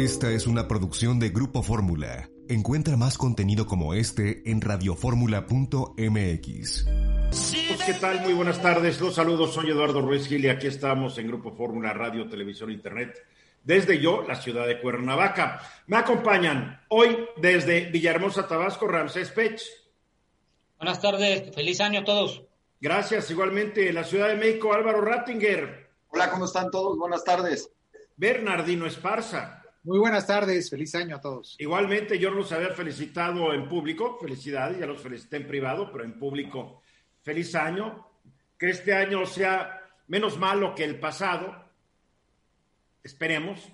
Esta es una producción de Grupo Fórmula. Encuentra más contenido como este en radioformula.mx. Pues, ¿Qué tal? Muy buenas tardes. Los saludos. Soy Eduardo Ruiz Gil y aquí estamos en Grupo Fórmula Radio, Televisión, Internet. Desde yo, la ciudad de Cuernavaca. Me acompañan hoy desde Villahermosa, Tabasco, Ramsés Pech. Buenas tardes. Feliz año a todos. Gracias. Igualmente, la Ciudad de México, Álvaro Rattinger. Hola, ¿cómo están todos? Buenas tardes. Bernardino Esparza. Muy buenas tardes, feliz año a todos. Igualmente, yo los había felicitado en público, felicidades, ya los felicité en privado, pero en público, feliz año. Que este año sea menos malo que el pasado, esperemos.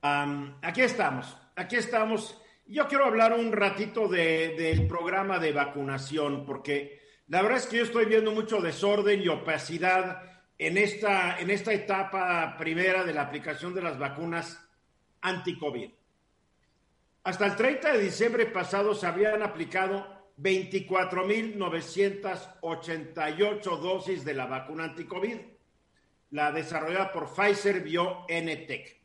aquí estamos, aquí estamos. Yo quiero hablar un ratito del programa de vacunación, porque la verdad es que yo estoy viendo mucho desorden y opacidad en esta, en esta etapa primera de la aplicación de las vacunas anti-COVID. Hasta el 30 de diciembre pasado se habían aplicado 24.988 dosis de la vacuna anti-COVID, la desarrollada por Pfizer BioNTech.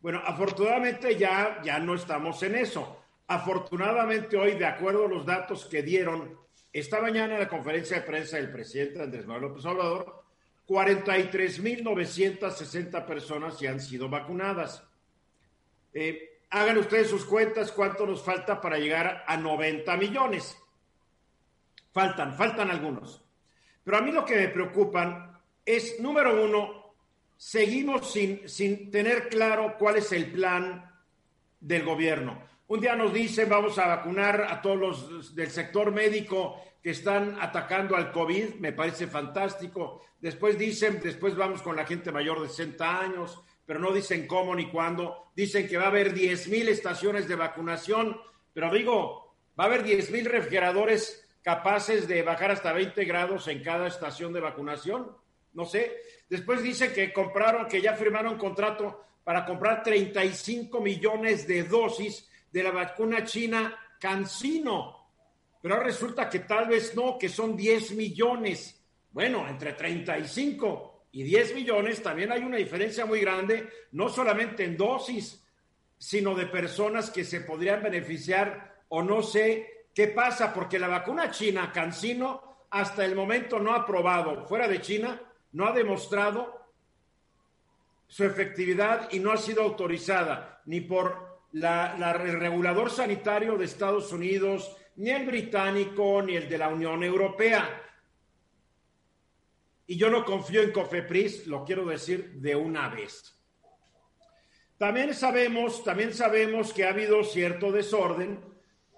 Bueno, afortunadamente ya, ya no estamos en eso. Afortunadamente hoy, de acuerdo a los datos que dieron esta mañana en la conferencia de prensa del presidente Andrés Manuel López Obrador, 43.960 personas ya han sido vacunadas. Eh, hagan ustedes sus cuentas cuánto nos falta para llegar a 90 millones. Faltan, faltan algunos. Pero a mí lo que me preocupan es, número uno, seguimos sin, sin tener claro cuál es el plan del gobierno. Un día nos dicen vamos a vacunar a todos los del sector médico que están atacando al COVID, me parece fantástico. Después dicen, después vamos con la gente mayor de 60 años pero no dicen cómo ni cuándo. Dicen que va a haber 10 mil estaciones de vacunación, pero digo, va a haber 10 mil refrigeradores capaces de bajar hasta 20 grados en cada estación de vacunación. No sé. Después dicen que compraron, que ya firmaron contrato para comprar 35 millones de dosis de la vacuna china Cancino. Pero resulta que tal vez no, que son 10 millones. Bueno, entre 35 y 10 millones, también hay una diferencia muy grande, no solamente en dosis, sino de personas que se podrían beneficiar o no sé qué pasa, porque la vacuna china, Cancino, hasta el momento no ha probado, fuera de China, no ha demostrado su efectividad y no ha sido autorizada ni por la, el regulador sanitario de Estados Unidos, ni el británico, ni el de la Unión Europea y yo no confío en Cofepris, lo quiero decir de una vez. También sabemos, también sabemos que ha habido cierto desorden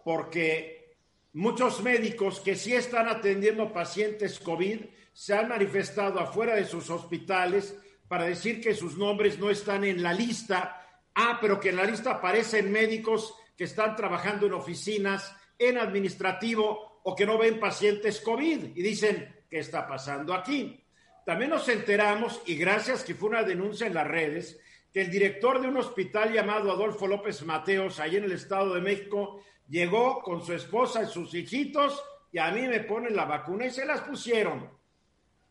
porque muchos médicos que sí están atendiendo pacientes COVID se han manifestado afuera de sus hospitales para decir que sus nombres no están en la lista. Ah, pero que en la lista aparecen médicos que están trabajando en oficinas, en administrativo o que no ven pacientes COVID y dicen, ¿qué está pasando aquí? También nos enteramos, y gracias que fue una denuncia en las redes, que el director de un hospital llamado Adolfo López Mateos, ahí en el Estado de México, llegó con su esposa y sus hijitos y a mí me ponen la vacuna y se las pusieron.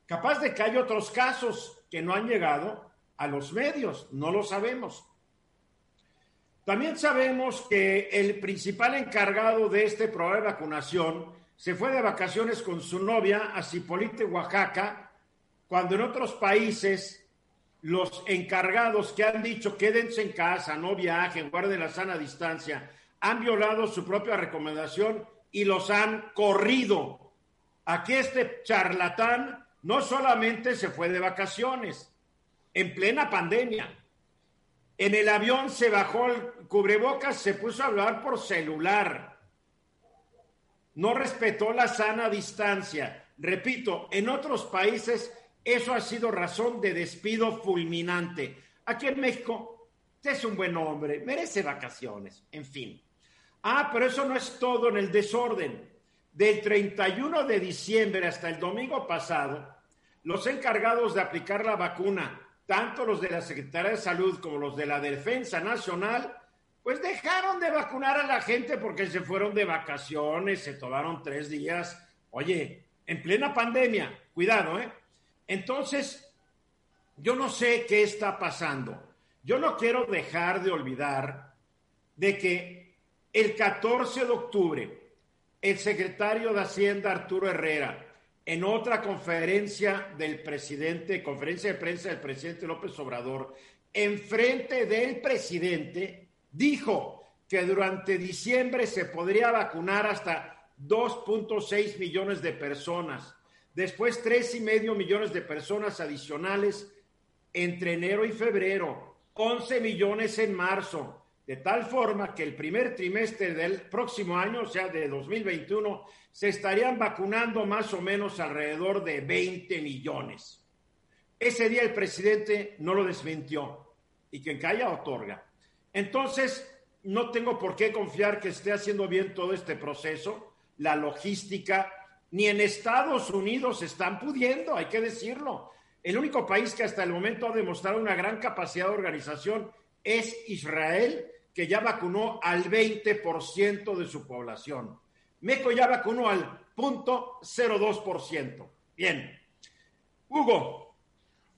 Capaz de que hay otros casos que no han llegado a los medios, no lo sabemos. También sabemos que el principal encargado de este programa de vacunación se fue de vacaciones con su novia a Cipolite, Oaxaca, cuando en otros países los encargados que han dicho quédense en casa, no viajen, guarden la sana distancia, han violado su propia recomendación y los han corrido. Aquí este charlatán no solamente se fue de vacaciones, en plena pandemia. En el avión se bajó el cubrebocas, se puso a hablar por celular. No respetó la sana distancia. Repito, en otros países eso ha sido razón de despido fulminante. Aquí en México, usted es un buen hombre, merece vacaciones, en fin. Ah, pero eso no es todo en el desorden. Del 31 de diciembre hasta el domingo pasado, los encargados de aplicar la vacuna, tanto los de la Secretaría de Salud como los de la Defensa Nacional, pues dejaron de vacunar a la gente porque se fueron de vacaciones, se tomaron tres días. Oye, en plena pandemia, cuidado, ¿eh? Entonces, yo no sé qué está pasando. yo no quiero dejar de olvidar de que el 14 de octubre, el secretario de Hacienda, Arturo Herrera, en otra conferencia del presidente, conferencia de prensa del presidente López Obrador, enfrente del presidente, dijo que durante diciembre se podría vacunar hasta 2.6 millones de personas, después tres y medio millones de personas adicionales entre enero y febrero, 11 millones en marzo, de tal forma que el primer trimestre del próximo año, o sea, de 2021, se estarían vacunando más o menos alrededor de 20 millones. Ese día el presidente no lo desmintió y quien calla otorga. Entonces, no tengo por qué confiar que esté haciendo bien todo este proceso, la logística, ni en Estados Unidos están pudiendo, hay que decirlo. El único país que hasta el momento ha demostrado una gran capacidad de organización es Israel, que ya vacunó al 20% de su población. México ya vacunó al punto 02%. Bien. Hugo,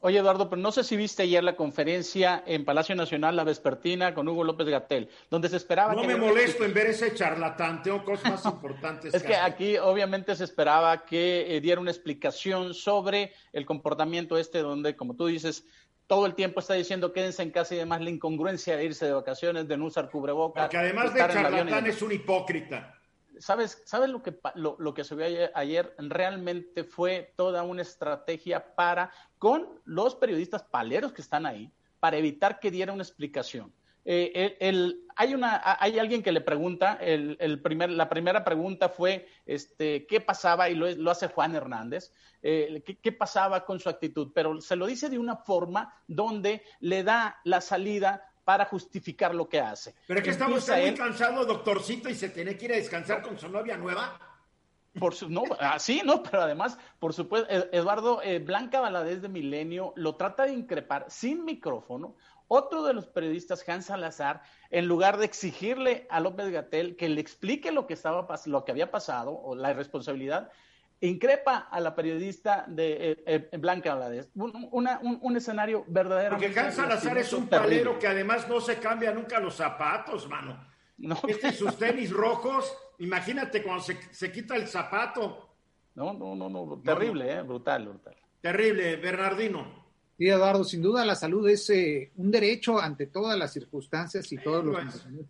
Oye, Eduardo, pero no sé si viste ayer la conferencia en Palacio Nacional, la vespertina, con Hugo López Gatel, donde se esperaba... No me molesto en ver ese charlatán, tengo cosas más importantes. es que, aquí obviamente se esperaba que eh, diera una explicación sobre el comportamiento este, donde, como tú dices, todo el tiempo está diciendo quédense en casa y demás, la incongruencia de irse de vacaciones, de no usar cubrebocas. Porque además de charlatán es un hipócrita. ¿Sabes, ¿sabes lo, que, lo, que se vio ayer, Realmente fue toda una estrategia para, con los periodistas paleros que están ahí, para evitar que diera una explicación. Eh, el, hay, una, hay alguien que le pregunta, el, primer, la primera pregunta fue este, qué pasaba, y lo, hace Juan Hernández, eh, ¿qué, qué, pasaba con su actitud, pero se lo dice de una forma donde le da la salida para justificar lo que hace. Pero es que estamos muy cansados, doctorcito, y se tiene que ir a descansar con su novia nueva. Por su, no, así, ¿no? Pero además, por supuesto, Eduardo eh, Blanca Valadez de Milenio lo trata de increpar sin micrófono. Otro de los periodistas, Hans Salazar, en lugar de exigirle a López Gatel que le explique lo que estaba lo que había pasado o la irresponsabilidad, increpa a la periodista de eh, eh, Blanca Valadez. Un, un, escenario verdadero. Porque Hans Salazar es un palero que además no se cambia nunca los zapatos, mano. No. Este sus tenis rojos, imagínate cuando se, quita el zapato. No, no, no, no, terrible, Eh, brutal, brutal. Terrible, Bernardino. Sí, Eduardo, sin duda la salud es eh, un derecho ante todas las circunstancias y todos los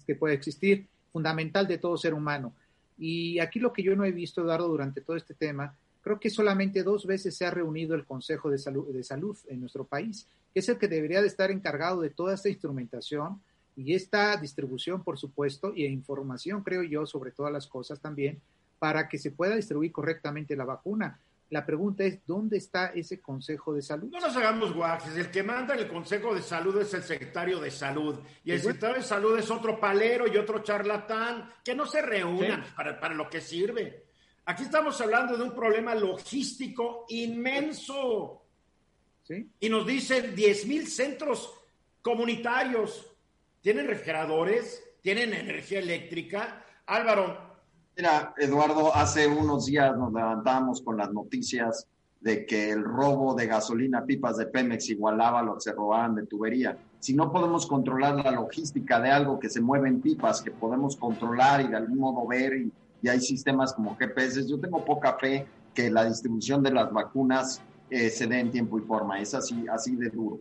que puede existir, fundamental de todo ser humano. Y aquí lo que yo no he visto, Eduardo, durante todo este tema, creo que solamente dos veces se ha reunido el Consejo de Salud, de Salud en nuestro país, que es el que debería de estar encargado de toda esta instrumentación y esta distribución, por supuesto, y información, creo yo, sobre todas las cosas también, para que se pueda distribuir correctamente la vacuna. La pregunta es, ¿dónde está ese Consejo de Salud? No nos hagamos guajes. El que manda el Consejo de Salud es el secretario de Salud. Y el secretario de Salud es otro palero y otro charlatán. Que no se reúnan para, para lo que sirve. Aquí estamos hablando de un problema logístico inmenso. ¿Sí? Y nos dicen 10 mil centros comunitarios. ¿Tienen refrigeradores? ¿Tienen energía eléctrica? Álvaro, Mira, Eduardo, hace unos días nos levantamos con las noticias de que el robo de gasolina pipas de Pemex igualaba lo que se robaban de tubería. Si no podemos controlar la logística de algo que se mueve en pipas, que podemos controlar y de algún modo ver, y, hay sistemas como GPS, yo tengo poca fe que la distribución de las vacunas eh, se dé en tiempo y forma. Es así, así de duro.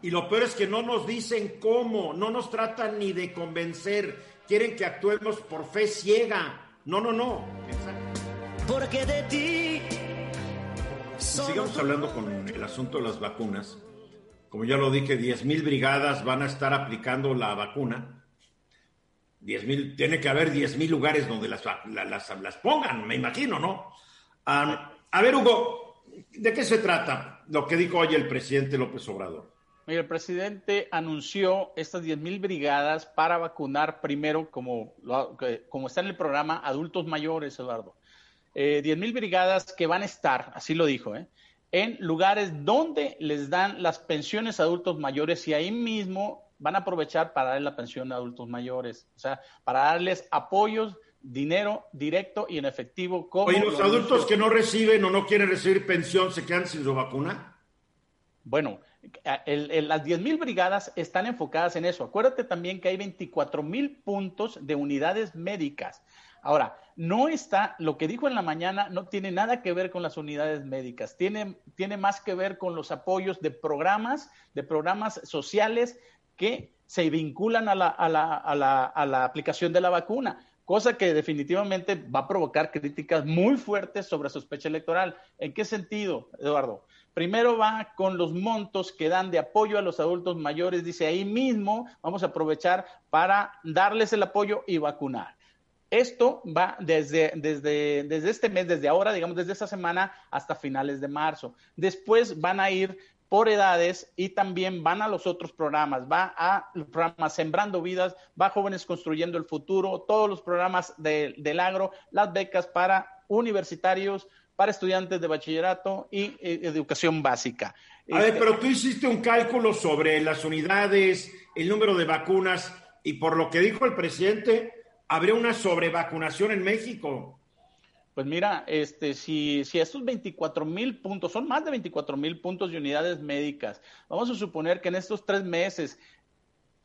Y lo peor es que no nos dicen cómo, no nos tratan ni de convencer quieren que actuemos por fe ciega. No, no, no. Porque de ti. Sigamos hablando con el asunto de las vacunas. Como ya lo dije, 10.000 brigadas van a estar aplicando la vacuna. 10.000, tiene que haber 10.000 lugares donde las, las, las, pongan, me imagino, ¿no? a ver, Hugo, ¿de qué se trata lo que dijo hoy el presidente López Obrador? El presidente anunció estas 10.000 brigadas para vacunar primero, como, como está en el programa, adultos mayores, Eduardo. Eh, 10.000 brigadas que van a estar, así lo dijo, ¿eh? en lugares donde les dan las pensiones a adultos mayores y ahí mismo van a aprovechar para darle la pensión a adultos mayores, o sea, para darles apoyos, dinero directo y en efectivo. Como Oye, los adultos que no reciben o no quieren recibir pensión se quedan sin su vacuna. Bueno, las 10 mil brigadas están enfocadas en eso. Acuérdate también que hay 24 mil puntos de unidades médicas. Ahora, no está, lo que dijo en la mañana no tiene nada que ver con las unidades médicas, tiene, tiene más que ver con los apoyos de programas, de programas sociales que se vinculan a la, a la, a la, a la aplicación de la vacuna cosa que definitivamente va a provocar críticas muy fuertes sobre sospecha electoral. ¿En qué sentido, Eduardo? Primero va con los montos que dan de apoyo a los adultos mayores. Dice, ahí mismo vamos a aprovechar para darles el apoyo y vacunar. Esto va desde, desde, desde este mes, desde ahora, digamos, desde esta semana hasta finales de marzo. Después van a ir por edades y también van a los otros programas, va a los programas Sembrando Vidas, va a Jóvenes Construyendo el Futuro, todos los programas del agro, las becas para universitarios, para estudiantes de bachillerato y eh, educación básica. A ver, pero tú hiciste un cálculo sobre las unidades, el número de vacunas, y por lo que dijo el presidente, habría una sobrevacunación en México. Pues mira, este, si, si estos 24 mil puntos, son más de 24 mil puntos de unidades médicas, vamos a suponer que en estos tres meses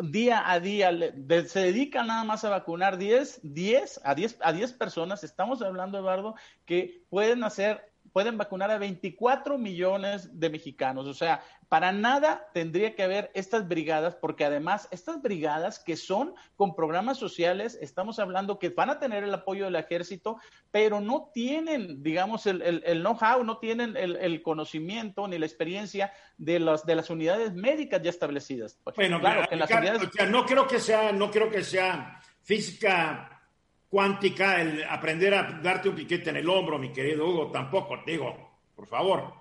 día a día se dedican nada más a vacunar 10, 10 a 10 a 10 personas, estamos hablando Eduardo que pueden hacer pueden vacunar a 24 millones de mexicanos. O sea, para nada tendría que haber estas brigadas, porque además estas brigadas que son con programas sociales, estamos hablando que van a tener el apoyo del ejército, pero no tienen, digamos, el, el, know-how, no tienen el, conocimiento ni la experiencia de, los, de las unidades médicas ya establecidas. Bueno, claro, que las unidades... no creo que sea, no creo que sea física cuántica el aprender a darte un piquete en el hombro, mi querido Hugo, tampoco, digo, por favor.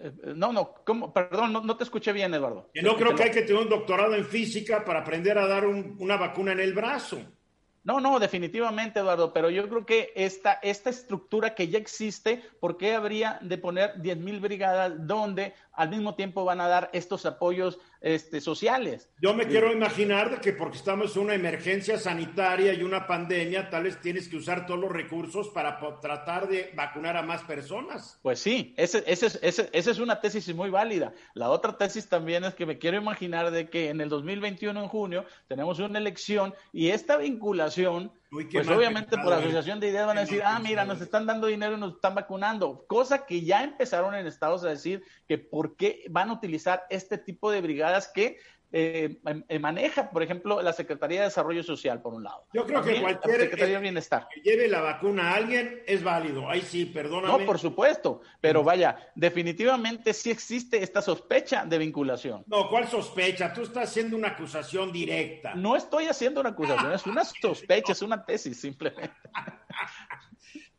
Eh, no, no, ¿cómo? perdón, no, te escuché bien, Eduardo. no creo que hay que tener un doctorado en física para aprender a dar una vacuna en el brazo. No, no, definitivamente, Eduardo, pero yo creo que esta, esta estructura que ya existe, ¿por qué habría de poner 10.000 mil brigadas donde al mismo tiempo van a dar estos apoyos este, sociales? Yo me quiero imaginar que porque estamos en una emergencia sanitaria y una pandemia, tal vez tienes que usar todos los recursos para tratar de vacunar a más personas. Pues sí, esa ese, ese, es una tesis muy válida. La otra tesis también es que me quiero imaginar de que en el 2021, en junio, tenemos una elección y esta vinculación pues obviamente por asociación de ideas van a decir, ah, mira, nos están dando dinero y nos están vacunando, cosa que ya empezaron en Estados a decir que por qué van a utilizar este tipo de brigadas que eh, eh, maneja, por ejemplo, la Secretaría de Desarrollo Social, por un lado. Yo creo que cualquier Bienestar. que lleve la vacuna a alguien es válido. Ahí sí, perdóname. No, por supuesto, pero vaya, definitivamente sí existe esta sospecha de vinculación. No, ¿cuál sospecha? Tú estás haciendo una acusación directa. No estoy haciendo una acusación, es una sospecha, es una tesis simplemente.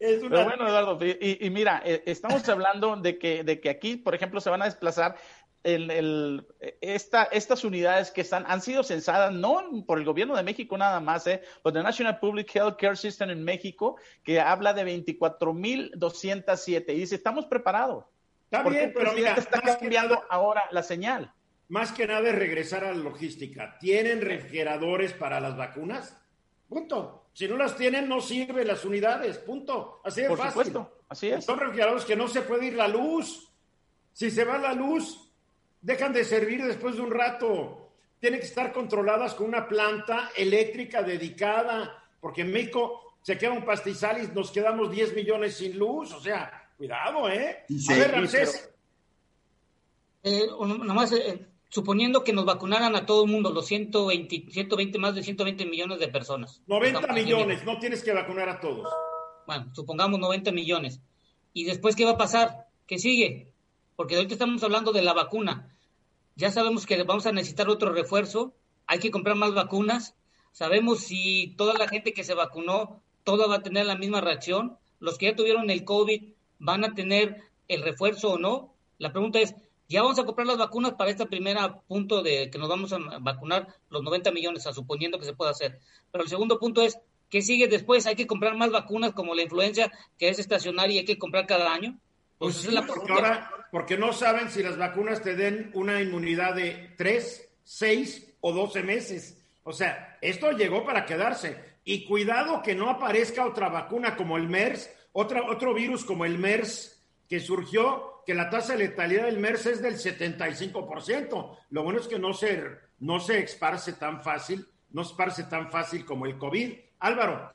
Es una... Pero bueno, Eduardo, y, mira, eh, estamos hablando de que, de que aquí, por ejemplo, se van a desplazar el, esta, estas unidades que están, han sido censadas no por el gobierno de México nada más, eh, por the National Public Health Care System en México, que habla de 24.207 y dice, estamos preparados. Está bien, pero mira, está cambiando ahora la señal. Más que nada es regresar a la logística. ¿Tienen refrigeradores para las vacunas? Punto. Si no las tienen, no sirven las unidades. Punto. Así de por fácil. Supuesto. Así es. Son refrigeradores que no se puede ir la luz. Si se va la luz, dejan de servir después de un rato. Tienen que estar controladas con una planta eléctrica dedicada, porque en México se queda un pastizal y nos quedamos 10 millones sin luz. O sea, cuidado, ¿eh? a ver, Ramsés. Eh, nomás, eh, suponiendo que nos vacunaran a todo el mundo, los 120, 120, más de 120 millones de personas. 90 millones, no tienes que vacunar a todos. Bueno, supongamos 90 millones. ¿Y después qué va a pasar? ¿Qué sigue? porque ahorita estamos hablando de la vacuna. Ya sabemos que vamos a necesitar otro refuerzo, hay que comprar más vacunas. Sabemos si toda la gente que se vacunó, toda va a tener la misma reacción. Los que ya tuvieron el COVID van a tener el refuerzo o no. La pregunta es, ya vamos a comprar las vacunas para este primer punto de que nos vamos a vacunar los 90 millones, a suponiendo que se pueda hacer. Pero el segundo punto es, ¿qué sigue después? Hay que comprar más vacunas como la influencia, que es estacionaria y hay que comprar cada año. Pues, pues la ahora, porque no saben si las vacunas te den una inmunidad de 3, 6 o 12 meses. O sea, esto llegó para quedarse. Y cuidado que no aparezca otra vacuna como el MERS, otra, otro virus como el MERS que surgió que la tasa de letalidad del MERS es del 75%. Lo bueno es que no se, no se esparce tan fácil, no se esparce tan fácil como el COVID. Álvaro.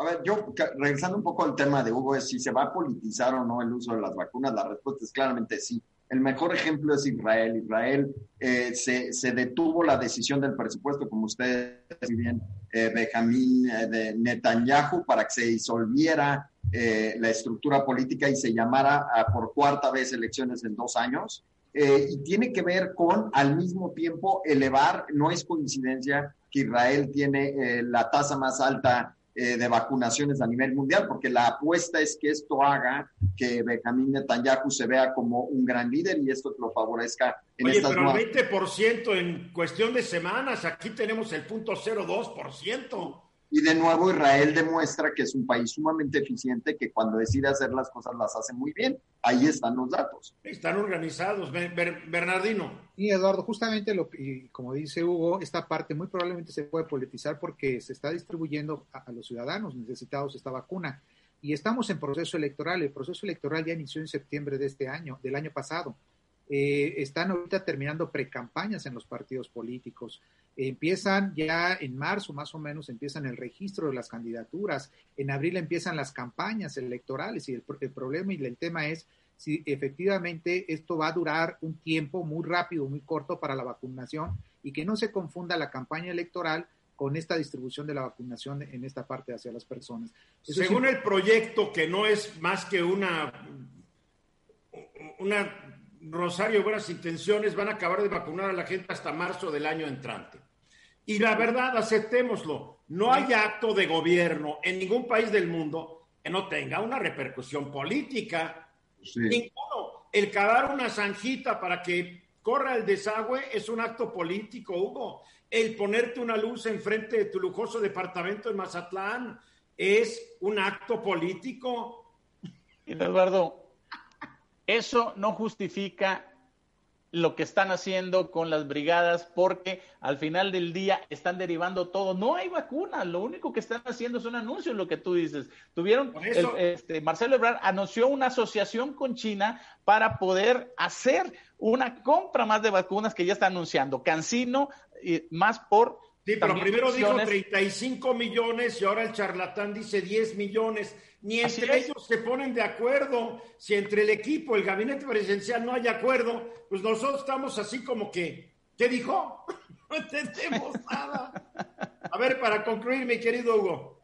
A ver, yo regresando un poco al tema de Hugo, es si se va a politizar o no el uso de las vacunas, la respuesta es claramente sí. El mejor ejemplo es Israel. Israel eh, se, se, detuvo la decisión del presupuesto, como ustedes bien, eh, Benjamín eh, de Netanyahu, para que se disolviera eh, la estructura política y se llamara a, por cuarta vez elecciones en dos años. y tiene que ver con, al mismo tiempo, elevar, no es coincidencia que Israel tiene la tasa más alta eh, de vacunaciones a nivel mundial, porque la apuesta es que esto haga que Benjamín Netanyahu se vea como un gran líder y esto lo favorezca en Oye, pero el 20% en cuestión de semanas, aquí tenemos el punto 02%. Y de nuevo Israel demuestra que es un país sumamente eficiente, que cuando decide hacer las cosas las hace muy bien. Ahí están los datos. Están organizados. Bernardino. Y Eduardo, justamente lo que, como dice Hugo, esta parte muy probablemente se puede politizar porque se está distribuyendo a, los ciudadanos necesitados esta vacuna. Y estamos en proceso electoral. El proceso electoral ya inició en septiembre de este año, del año pasado. Eh, están ahorita terminando precampañas en los partidos políticos. empiezan ya en marzo, más o menos, empiezan el registro de las candidaturas. En abril empiezan las campañas electorales y el, el problema y el tema es si efectivamente esto va a durar un tiempo muy rápido, muy corto para la vacunación y que no se confunda la campaña electoral con esta distribución de la vacunación en esta parte hacia las personas. Según el proyecto, que no es más que una, una Rosario, buenas intenciones, van a acabar de vacunar a la gente hasta marzo del año entrante. Y la verdad, aceptémoslo, no hay acto de gobierno en ningún país del mundo que no tenga una repercusión política. Ninguno. El cavar una zanjita para que corra el desagüe es un acto político, Hugo. El ponerte una luz enfrente de tu lujoso departamento en Mazatlán es un acto político. Eduardo, eso no justifica lo que están haciendo con las brigadas porque al final del día están derivando todo. No hay vacuna, lo único que están haciendo es un anuncio, lo que tú dices. Tuvieron, este, Marcelo Ebrard anunció una asociación con China para poder hacer una compra más de vacunas que ya está anunciando. Cancino, y más por... Sí, pero primero dijo 35 millones y ahora el charlatán dice 10 millones ni entre ellos se ponen de acuerdo. Si entre el equipo, el gabinete presidencial no hay acuerdo, pues nosotros estamos así como que, ¿qué dijo? no entendemos nada. A ver, para concluir, mi querido Hugo.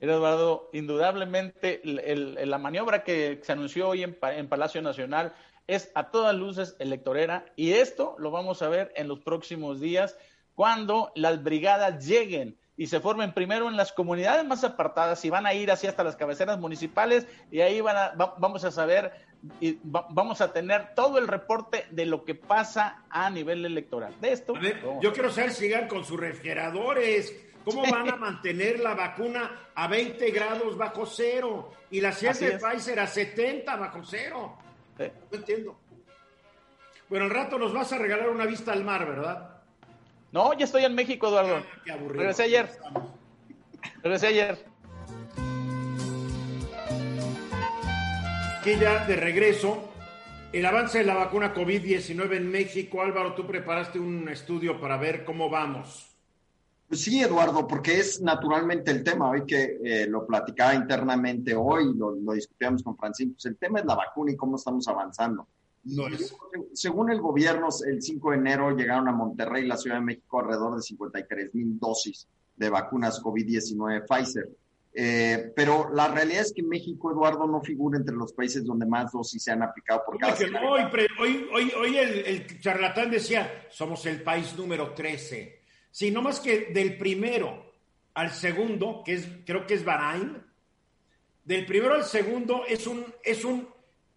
Eduardo, indudablemente la maniobra que se anunció hoy en, en Palacio Nacional es a todas luces electorera y esto lo vamos a ver en los próximos días cuando las brigadas lleguen y se formen primero en las comunidades más apartadas y van a ir así hasta las cabeceras municipales y ahí van a, vamos a saber y vamos a tener todo el reporte de lo que pasa a nivel electoral. De esto. yo quiero saber si llegan con sus refrigeradores. ¿Cómo van a mantener la vacuna a 20 grados bajo cero y la ciencia de Pfizer a 70 bajo cero? No entiendo. Bueno, al rato nos vas a regalar una vista al mar, ¿verdad? No, ya estoy en México, Eduardo. Ah, Regresé ayer. Regresé ayer. Aquí ya de regreso. El avance de la vacuna COVID-19 en México. Álvaro, tú preparaste un estudio para ver cómo vamos. Pues sí, Eduardo, porque es naturalmente el tema. Hoy que eh, lo platicaba internamente hoy, lo, lo discutíamos con Francisco, pues el tema es la vacuna y cómo estamos avanzando. Según el gobierno, el 5 de enero llegaron a Monterrey, la Ciudad de México, alrededor de 53 mil dosis de vacunas COVID-19 Pfizer. Eh, pero la realidad es que México, Eduardo, no figura entre los países donde más dosis se han aplicado por cada Hoy, hoy, hoy, el, el, charlatán decía, somos el país número 13. Sí, no más que del primero al segundo, que es, creo que es Bahrein, del primero al segundo es un, es un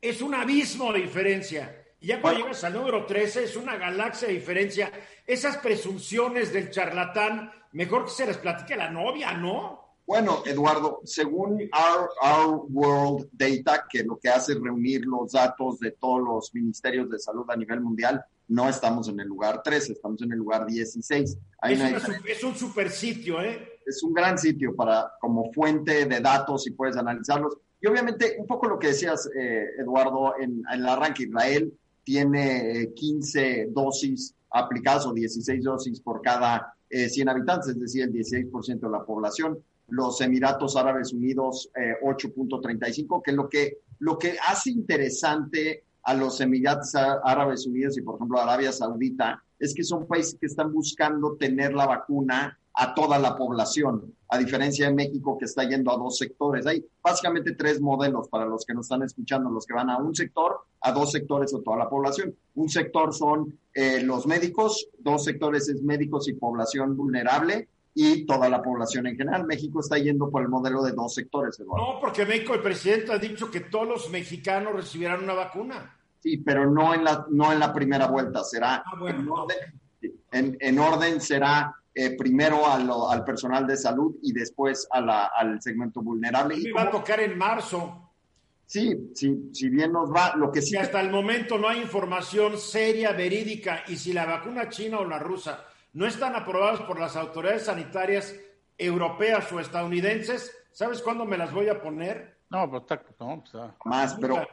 es un abismo de diferencia. Y ya cuando llegas al número 13 es una galaxia de diferencia. Esas presunciones del charlatán, mejor que se las platique la novia, ¿no? Bueno, Eduardo, según Our, Our, World Data, que lo que hace es reunir los datos de todos los ministerios de salud a nivel mundial, no estamos en el lugar 13, estamos en el lugar 16. es, es, un super sitio, ¿eh? Es un gran sitio para como fuente de datos y puedes analizarlos Y obviamente, un poco lo que decías, eh, Eduardo, en, en, el arranque, Israel tiene 15 dosis aplicadas o 16 dosis por cada 100 habitantes, es decir, el 16% de la población. Los Emiratos Árabes Unidos, 8.35, que lo que lo que hace interesante a los Emiratos Árabes Unidos y, por ejemplo, Arabia Saudita es que son países que están buscando tener la vacuna a toda la población, a diferencia de México que está yendo a dos sectores. Hay básicamente tres modelos para los que nos están escuchando, los que van a un sector, a dos sectores o toda la población. Un sector son eh, los médicos, dos sectores es médicos y población vulnerable, y toda la población en general. México está yendo por el modelo de dos sectores, Eduardo. No, porque México, el presidente ha dicho que todos los mexicanos recibirán una vacuna. Sí, pero no en la, no en la primera vuelta, será ah, en, orden, en, orden será eh, primero al personal de salud y después a la, al segmento vulnerable. Y va a tocar en marzo. Sí, sí, si bien nos va, lo que sí. Que hasta el momento no hay información seria, verídica, y si la vacuna china o la rusa no están aprobados por las autoridades sanitarias europeas o estadounidenses, ¿sabes cuándo me las voy a poner? No, pues, no, pues ah. más, pero,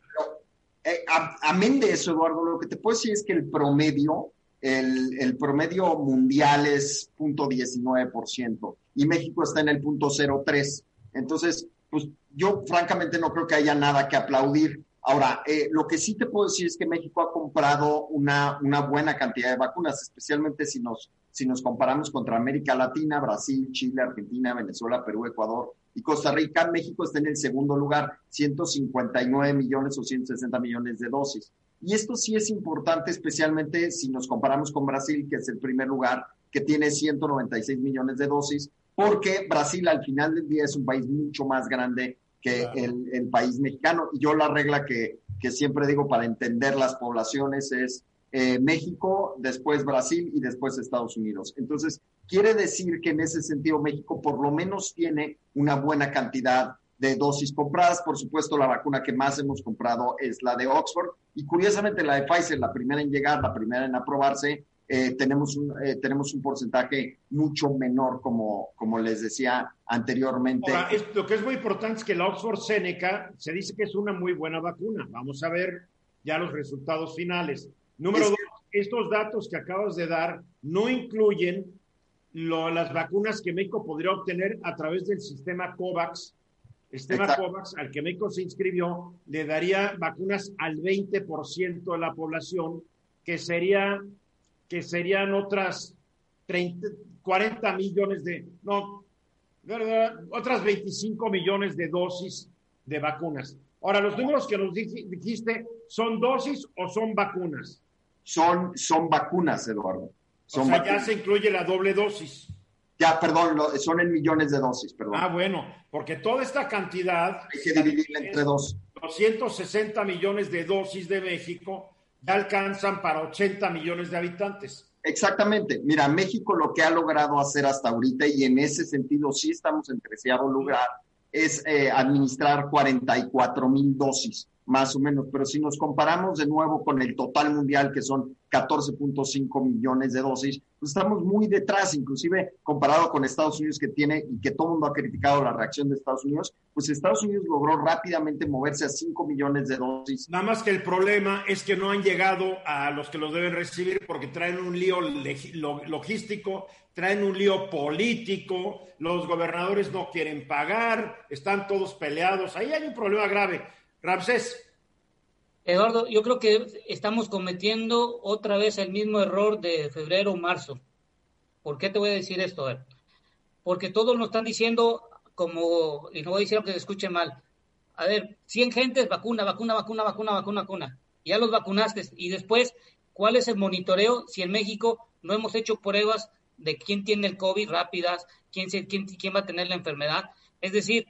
eh, amén de eso, Eduardo, lo que te puedo decir es que el promedio, el, promedio mundial es punto .19% y México está en el punto .03. Entonces, pues yo francamente no creo que haya nada que aplaudir. Ahora, eh, lo que sí te puedo decir es que México ha comprado una, una buena cantidad de vacunas, especialmente si nos si nos comparamos contra América Latina, Brasil, Chile, Argentina, Venezuela, Perú, Ecuador y Costa Rica, México está en el segundo lugar, 159 millones o 160 millones de dosis. Y esto sí es importante, especialmente si nos comparamos con Brasil, que es el primer lugar, que tiene 196 millones de dosis, porque Brasil al final del día es un país mucho más grande que el, el, país mexicano. Y yo la regla que, que siempre digo para entender las poblaciones es eh, México, después Brasil y después Estados Unidos. Entonces, quiere decir que en ese sentido México por lo menos tiene una buena cantidad de dosis compradas. Por supuesto, la vacuna que más hemos comprado es la de Oxford y curiosamente la de Pfizer, la primera en llegar, la primera en aprobarse, eh, tenemos, un, eh, tenemos un porcentaje mucho menor, como, como les decía anteriormente. lo que es muy importante es que la Oxford Seneca se dice que es una muy buena vacuna. Vamos a ver ya los resultados finales. Número dos, estos datos que acabas de dar no incluyen las vacunas que México podría obtener a través del sistema COVAX. El sistema COVAX al que México se inscribió le daría vacunas al 20% de la población, que, sería, que serían otras 30, 40 millones de, no, ¿verdad? otras 25 millones de dosis de vacunas. Ahora, los números que nos dijiste, ¿son dosis o son vacunas? Son, son vacunas, Eduardo. Son o sea, ya se incluye la doble dosis. Ya, perdón, son en millones de dosis, perdón. Ah, bueno, porque toda esta cantidad... Hay que dividirla entre dos. 260 millones de dosis de México ya alcanzan para 80 millones de habitantes. Exactamente. Mira, México lo que ha logrado hacer hasta ahorita, y en ese sentido sí estamos en treceavo lugar, es eh, administrar 44 mil dosis más o menos. Pero si nos comparamos de nuevo con el total mundial, que son 14.5 millones de dosis, pues estamos muy detrás, inclusive comparado con Estados Unidos que tiene y que todo el mundo ha criticado la reacción de Estados Unidos, pues Estados Unidos logró rápidamente moverse a 5 millones de dosis. Nada más que el problema es que no han llegado a los que los deben recibir porque traen un lío logístico, traen un lío político, los gobernadores no quieren pagar, están todos peleados, ahí hay un problema grave Ramsés. Eduardo, yo creo que estamos cometiendo otra vez el mismo error de febrero o marzo. ¿Por qué te voy a decir esto? Porque todos nos están diciendo como, y no voy a decir que se escuche mal, a ver, 100 gentes, vacuna, vacuna, vacuna, vacuna, vacuna, vacuna. Ya los vacunaste. Y después, ¿cuál es el monitoreo si en México no hemos hecho pruebas de quién tiene el COVID rápidas, quién, quién, quién va a tener la enfermedad? Es decir,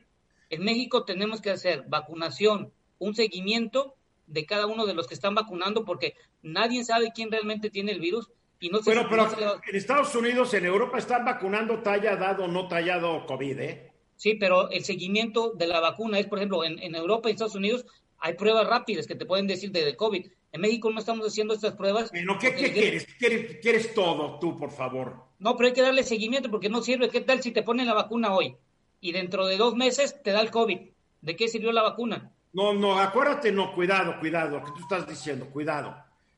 en México tenemos que hacer vacunación un seguimiento de cada uno de los que están vacunando porque nadie sabe quién realmente tiene el virus y no se Bueno, pero en Estados Unidos, en Europa están vacunando talla dado o no tallado COVID, ¿eh? Sí, pero el seguimiento de la vacuna es, por ejemplo, en, en Europa y Estados Unidos hay pruebas rápidas que te pueden decir de, COVID. En México no estamos haciendo estas pruebas. Bueno, ¿qué, quieres? quieres? ¿Quieres todo tú, por favor? No, pero hay que darle seguimiento porque no sirve. ¿Qué tal si te ponen la vacuna hoy y dentro de dos meses te da el COVID? ¿De qué sirvió la vacuna? No, no, acuérdate, no, cuidado, cuidado, que tú estás diciendo, cuidado.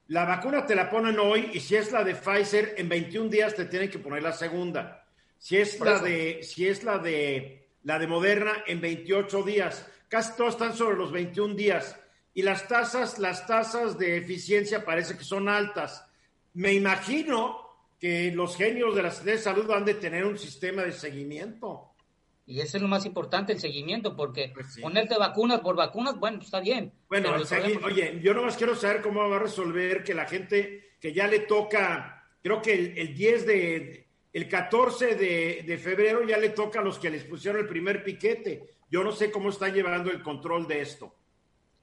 La vacuna te la ponen hoy y si es la de Pfizer, en 21 días te tienen que poner la segunda. Si es la de, si es la de la de Moderna, en 28 días. Casi todos están sobre los 21 días. Y las tasas, las tasas de eficiencia parece que son altas. Me imagino que los genios de la de salud han de tener un sistema de seguimiento. Y eso es lo más importante, el seguimiento, porque pues ponerte vacunas por vacunas, bueno, está bien. Bueno, oye, yo nomás quiero saber cómo va a resolver que la gente que ya le toca, creo que el, 10 de, el 14 de, de, febrero ya le toca a los que les pusieron el primer piquete. Yo no sé cómo están llevando el control de esto.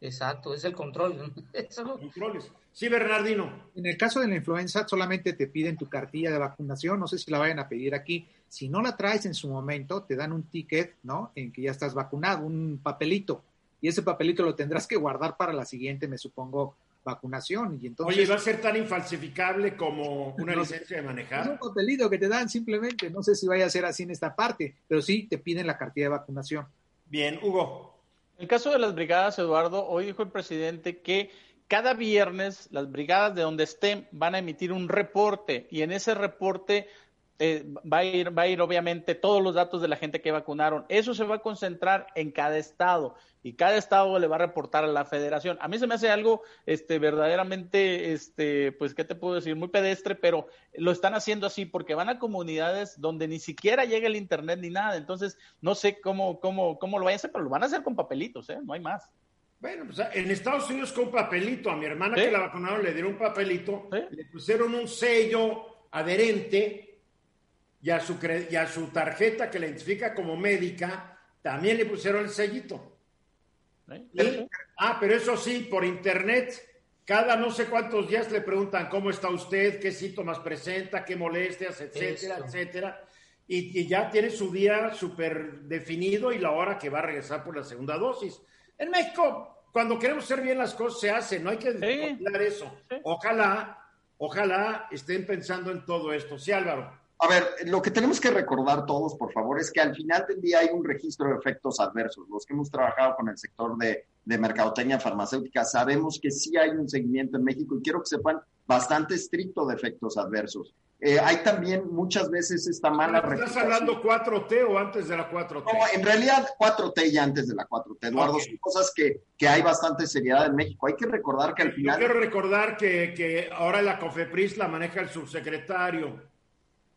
Exacto, es el control. Controles. Sí, Bernardino. En el caso de la influenza, solamente te piden tu cartilla de vacunación. No sé si la vayan a pedir aquí. Si no la traes en su momento, te dan un ticket, ¿no? En que ya estás vacunado, un papelito. Y ese papelito lo tendrás que guardar para la siguiente, me supongo, vacunación. Y entonces, Oye, ¿va a ser tan infalsificable como una licencia de manejar? Es un papelito que te dan simplemente. No sé si vaya a ser así en esta parte, pero sí te piden la cartilla de vacunación. Bien, Hugo. El caso de las brigadas, Eduardo, hoy dijo el presidente que cada viernes las brigadas de donde estén van a emitir un reporte y en ese reporte eh, va, a ir, va a ir obviamente todos los datos de la gente que vacunaron. Eso se va a concentrar en cada estado y cada estado le va a reportar a la federación. A mí se me hace algo este, verdaderamente, este, pues, ¿qué te puedo decir? Muy pedestre, pero lo están haciendo así porque van a comunidades donde ni siquiera llega el internet ni nada. Entonces, no sé cómo, cómo, cómo lo vayan a hacer, pero lo van a hacer con papelitos, ¿eh? No hay más. Bueno, pues en Estados Unidos con papelito, a mi hermana que la vacunaron le dieron un papelito, le pusieron un sello adherente y a su, y a su tarjeta que la identifica como médica, también le pusieron el sellito. ah, pero eso sí, por internet, cada no sé cuántos días le preguntan cómo está usted, qué síntomas presenta, qué molestias, etcétera, etcétera. Y, ya tiene su día súper definido y la hora que va a regresar por la segunda dosis. En México, cuando queremos hacer bien las cosas, se hace, no hay que olvidar eso. Ojalá, ojalá estén pensando en todo esto. Sí, Álvaro. A ver, lo que tenemos que recordar todos, por favor, es que al final del día hay un registro de efectos adversos. Los que hemos trabajado con el sector de, de mercadotecnia farmacéutica sabemos que sí hay un seguimiento en México y quiero que sepan bastante estricto de efectos adversos. Eh, hay también muchas veces esta mala ¿Estás hablando 4T o antes de la 4T? No, en realidad 4T y antes de la 4T, Eduardo. Son cosas que, que, hay bastante seriedad en México. Hay que recordar que al final... Yo quiero recordar que, que ahora la COFEPRIS la maneja el subsecretario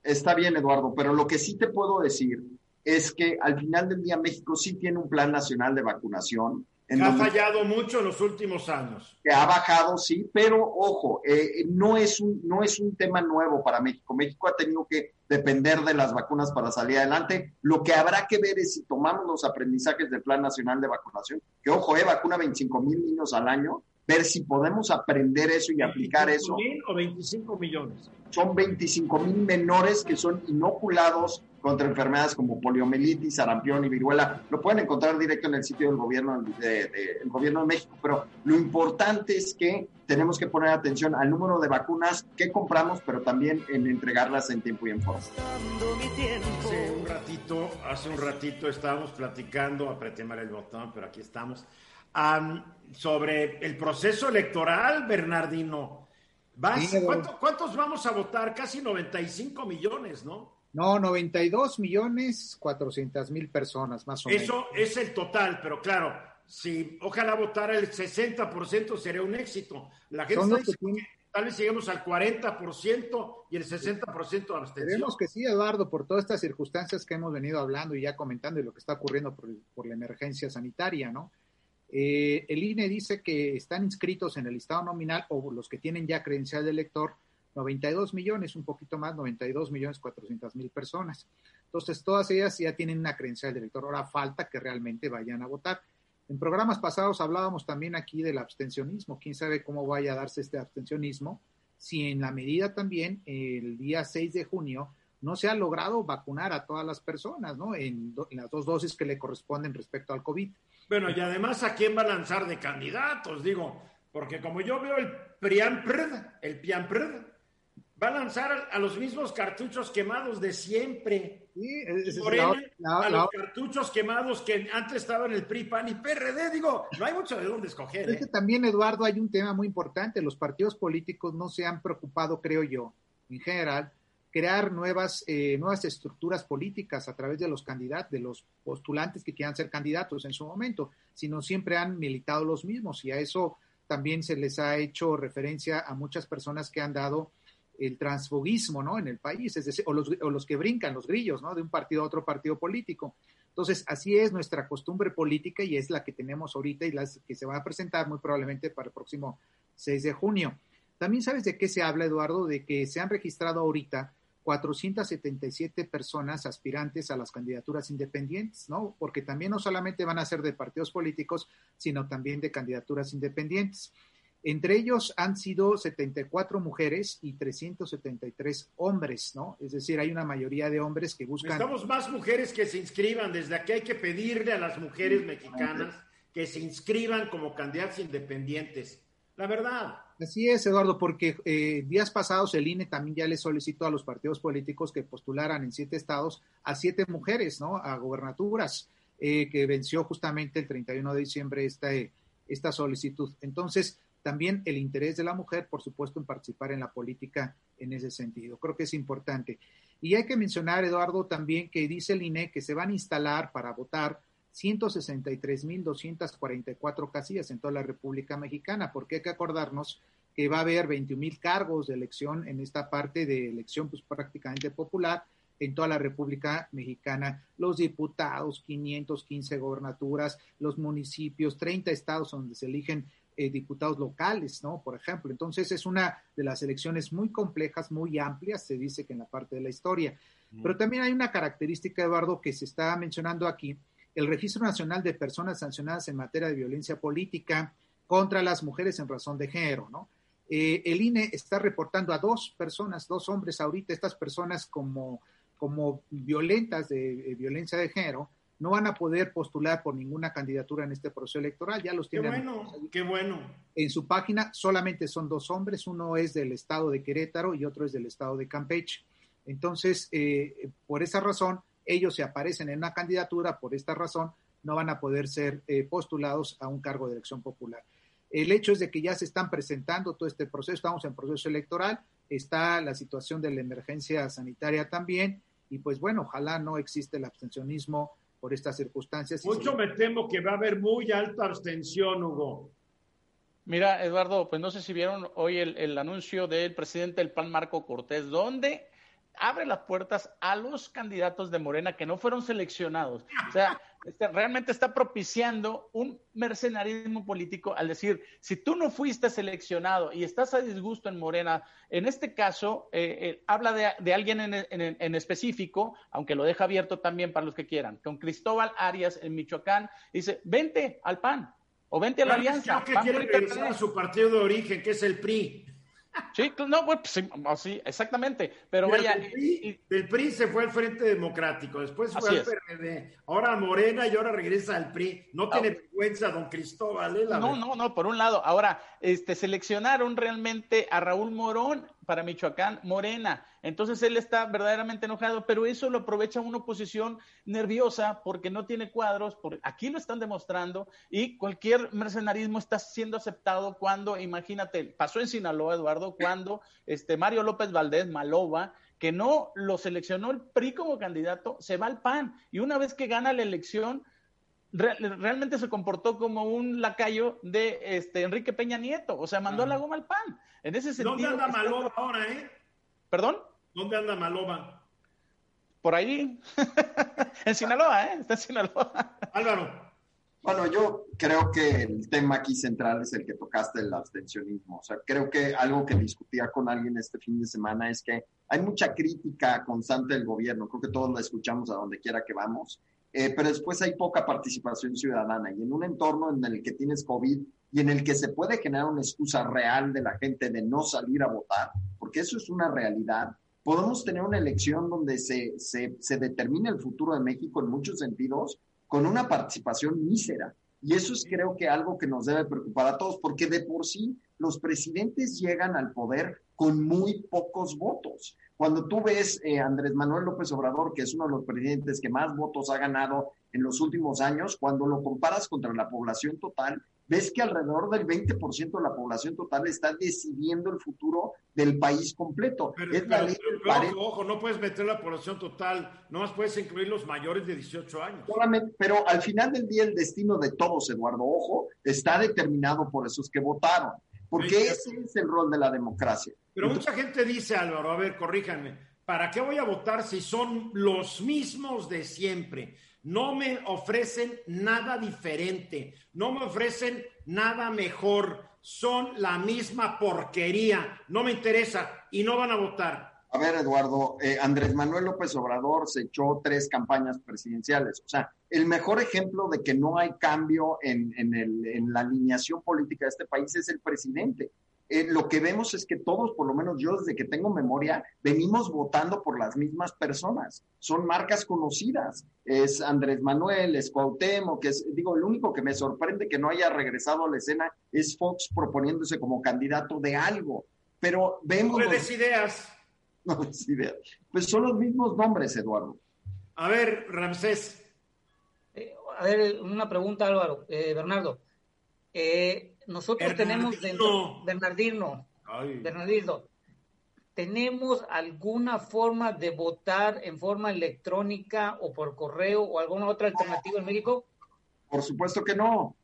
está bien, Eduardo, pero lo que sí te puedo decir es que al final del día México sí tiene un plan nacional de vacunación. ha fallado mucho en los últimos años. Que ha bajado, sí, pero ojo, eh, no, es un, no es un tema nuevo para México. México ha tenido que depender de las vacunas para salir adelante. Lo que habrá que ver es si tomamos los aprendizajes del Plan Nacional de Vacunación, que ojo, eh, vacuna 25 mil niños al año, ver si podemos aprender eso y aplicar eso. mil o 25 millones? Son 25 mil menores que son inoculados contra enfermedades como poliomielitis, sarampión y viruela. Lo pueden encontrar directo en el sitio del gobierno de, gobierno de México, pero lo importante es que tenemos que poner atención al número de vacunas que compramos, pero también en entregarlas en tiempo y en forma. Hace un ratito, hace un ratito estábamos platicando, apreté mal el botón, pero aquí estamos sobre el proceso electoral, Bernardino. ¿Cuántos vamos a votar? Casi 95 millones, ¿no? No, 92 millones 400 mil personas, más o menos. Eso es el total, pero claro, si ojalá votara el 60% sería un éxito. La gente dice que tal vez lleguemos al 40% y el 60% de abstención. Esperemos que sí, Eduardo, por todas estas circunstancias que hemos venido hablando y ya comentando y lo que está ocurriendo por, por la emergencia sanitaria, ¿no? Eh, el INE dice que están inscritos en el listado nominal o los que tienen ya credencial de elector 92 millones, un poquito más, 92 millones 400 mil personas. Entonces, todas ellas ya tienen una credencial de elector. Ahora falta que realmente vayan a votar. En programas pasados hablábamos también aquí del abstencionismo. ¿Quién sabe cómo vaya a darse este abstencionismo? Si en la medida también el día 6 de junio no se ha logrado vacunar a todas las personas, ¿no? En, en las dos dosis que le corresponden respecto al COVID. Bueno, y además, ¿a quién va a lanzar de candidatos? Digo, porque como yo veo el PRIAMPRD, el PIAMPRD, va a lanzar a los mismos cartuchos quemados de siempre. Sí, a los cartuchos quemados que antes estaban en el PRI, PAN y PRD. Digo, no hay mucho de dónde escoger. Es que ¿eh? también, Eduardo, hay un tema muy importante. Los partidos políticos no se han preocupado, creo yo, en general, crear nuevas, eh, nuevas estructuras políticas a través de los candidatos, de los postulantes que quieran ser candidatos en su momento, sino siempre han militado los mismos y a eso también se les ha hecho referencia a muchas personas que han dado el transfugismo, ¿no? En el país, es decir, o los, o los que brincan, los grillos, ¿no? De un partido a otro partido político. Entonces, así es nuestra costumbre política y es la que tenemos ahorita y las que se va a presentar muy probablemente para el próximo 6 de junio. También sabes de qué se habla, Eduardo, de que se han registrado ahorita 477 personas aspirantes a las candidaturas independientes, ¿no? Porque también no solamente van a ser de partidos políticos, sino también de candidaturas independientes. Entre ellos han sido 74 mujeres y 373 hombres, ¿no? Es decir, hay una mayoría de hombres que buscan. Estamos más mujeres que se inscriban. Desde aquí hay que pedirle a las mujeres mexicanas que se inscriban como candidatas independientes. La verdad. Así es, Eduardo, porque eh, días pasados el INE también ya le solicitó a los partidos políticos que postularan en siete estados a siete mujeres, ¿no? A gobernaturas, eh, que venció justamente el 31 de diciembre esta, eh, esta solicitud. Entonces, también el interés de la mujer, por supuesto, en participar en la política en ese sentido. Creo que es importante. Y hay que mencionar, Eduardo, también que dice el INE que se van a instalar para votar 163.244 casillas en toda la República Mexicana, porque hay que acordarnos que va a haber 21.000 cargos de elección en esta parte de elección pues prácticamente popular en toda la República Mexicana, los diputados, 515 gobernaturas, los municipios, 30 estados donde se eligen eh, diputados locales, ¿no? Por ejemplo. Entonces es una de las elecciones muy complejas, muy amplias, se dice que en la parte de la historia. Pero también hay una característica, Eduardo, que se está mencionando aquí, el Registro Nacional de Personas Sancionadas en materia de violencia política contra las mujeres en razón de género, ¿no? Eh, el INE está reportando a dos personas, dos hombres ahorita, estas personas como, como violentas de, violencia de género, no van a poder postular por ninguna candidatura en este proceso electoral, ya los tienen. Qué bueno, qué bueno. En su página solamente son dos hombres, uno es del estado de Querétaro y otro es del estado de Campeche. Entonces, eh, por esa razón, ellos se aparecen en una candidatura, por esta razón, no van a poder ser eh, postulados a un cargo de elección popular. El hecho es de que ya se están presentando todo este proceso, estamos en proceso electoral, está la situación de la emergencia sanitaria también, y pues bueno, ojalá no existe el abstencionismo por estas circunstancias. Mucho me temo que va a haber muy alta abstención, Hugo. Mira, Eduardo, pues no sé si vieron hoy el, el anuncio del presidente del PAN, Marco Cortés, donde abre las puertas a los candidatos de Morena que no fueron seleccionados. O sea, este, realmente está propiciando un mercenarismo político al decir, si tú no fuiste seleccionado y estás a disgusto en Morena, en este caso, eh, eh, habla de, alguien en, específico, aunque lo deja abierto también para los que quieran, con Cristóbal Arias en Michoacán, dice, vente al PAN o vente a la Alianza. que quiere regresar a su partido de origen, que es el PRI. Sí, no, pues sí, exactamente. Pero vaya. El PRI, se fue al Frente Democrático, después fue al PRD, ahora Morena y ahora regresa al PRI. No tiene vergüenza, don Cristóbal. ¿eh? no, no, no, por un lado. Ahora, este, seleccionaron realmente a Raúl Morón para Michoacán, Morena. Entonces él está verdaderamente enojado, pero eso lo aprovecha una oposición nerviosa porque no tiene cuadros, porque aquí lo están demostrando y cualquier mercenarismo está siendo aceptado cuando, imagínate, pasó en Sinaloa, Eduardo, cuando este Mario López Valdés, Maloba, que no lo seleccionó el PRI como candidato, se va al PAN y una vez que gana la elección, realmente se comportó como un lacayo de este Enrique Peña Nieto, o sea, mandó a la goma al PAN. En ese sentido. ¿Dónde anda Maloba ahora, eh? ¿Perdón? ¿Dónde anda Maloba? Por ahí. en Sinaloa, ¿eh? Está en Sinaloa. Álvaro. Bueno, yo creo que el tema aquí central es el que tocaste, el abstencionismo. O sea, creo que algo que discutía con alguien este fin de semana es que hay mucha crítica constante del gobierno. Creo que todos la escuchamos a donde quiera que vamos. Eh, pero después hay poca participación ciudadana y en un entorno en el que tienes COVID y en el que se puede generar una excusa real de la gente de no salir a votar, porque eso es una realidad, podemos tener una elección donde se, se, se determine el futuro de México en muchos sentidos con una participación mísera. Y eso es creo que algo que nos debe preocupar a todos, porque de por sí los presidentes llegan al poder con muy pocos votos. Cuando tú ves eh, Andrés Manuel López Obrador, que es uno de los presidentes que más votos ha ganado en los últimos años, cuando lo comparas contra la población total, ves que alrededor del 20% de la población total está decidiendo el futuro del país completo. Pero, ojo, no puedes meter la población total, no más puedes incluir los mayores de 18 años. Solamente, pero al final del día el destino de todos, Eduardo, ojo, está determinado por esos que votaron, porque ese es el rol de la democracia. Pero mucha gente dice, Álvaro, a ver, corríjanme, ¿para qué voy a votar si son los mismos de siempre? No me ofrecen nada diferente, no me ofrecen nada mejor, son la misma porquería, no me interesa y no van a votar. A ver, Eduardo, eh, Andrés Manuel López Obrador se echó tres campañas presidenciales. O sea, el mejor ejemplo de que no hay cambio en, en la alineación política de este país es el presidente. Eh, lo que vemos es que todos, por lo menos yo desde que tengo memoria, venimos votando por las mismas personas. Son marcas conocidas. Es Andrés Manuel, es Cuauhtémoc, que es, digo, el único que me sorprende que no haya regresado a la escena es Fox proponiéndose como candidato de algo. Pero vemos... Ideas. No des ideas. Pues son los mismos nombres, Eduardo. A ver, Ramsés. Eh, a ver, una pregunta, Álvaro. Eh, Bernardo. Eh, nosotros tenemos dentro, Bernardino, Bernardino, ¿tenemos alguna forma de votar en forma electrónica o por correo o alguna otra alternativa en México? Por supuesto que no.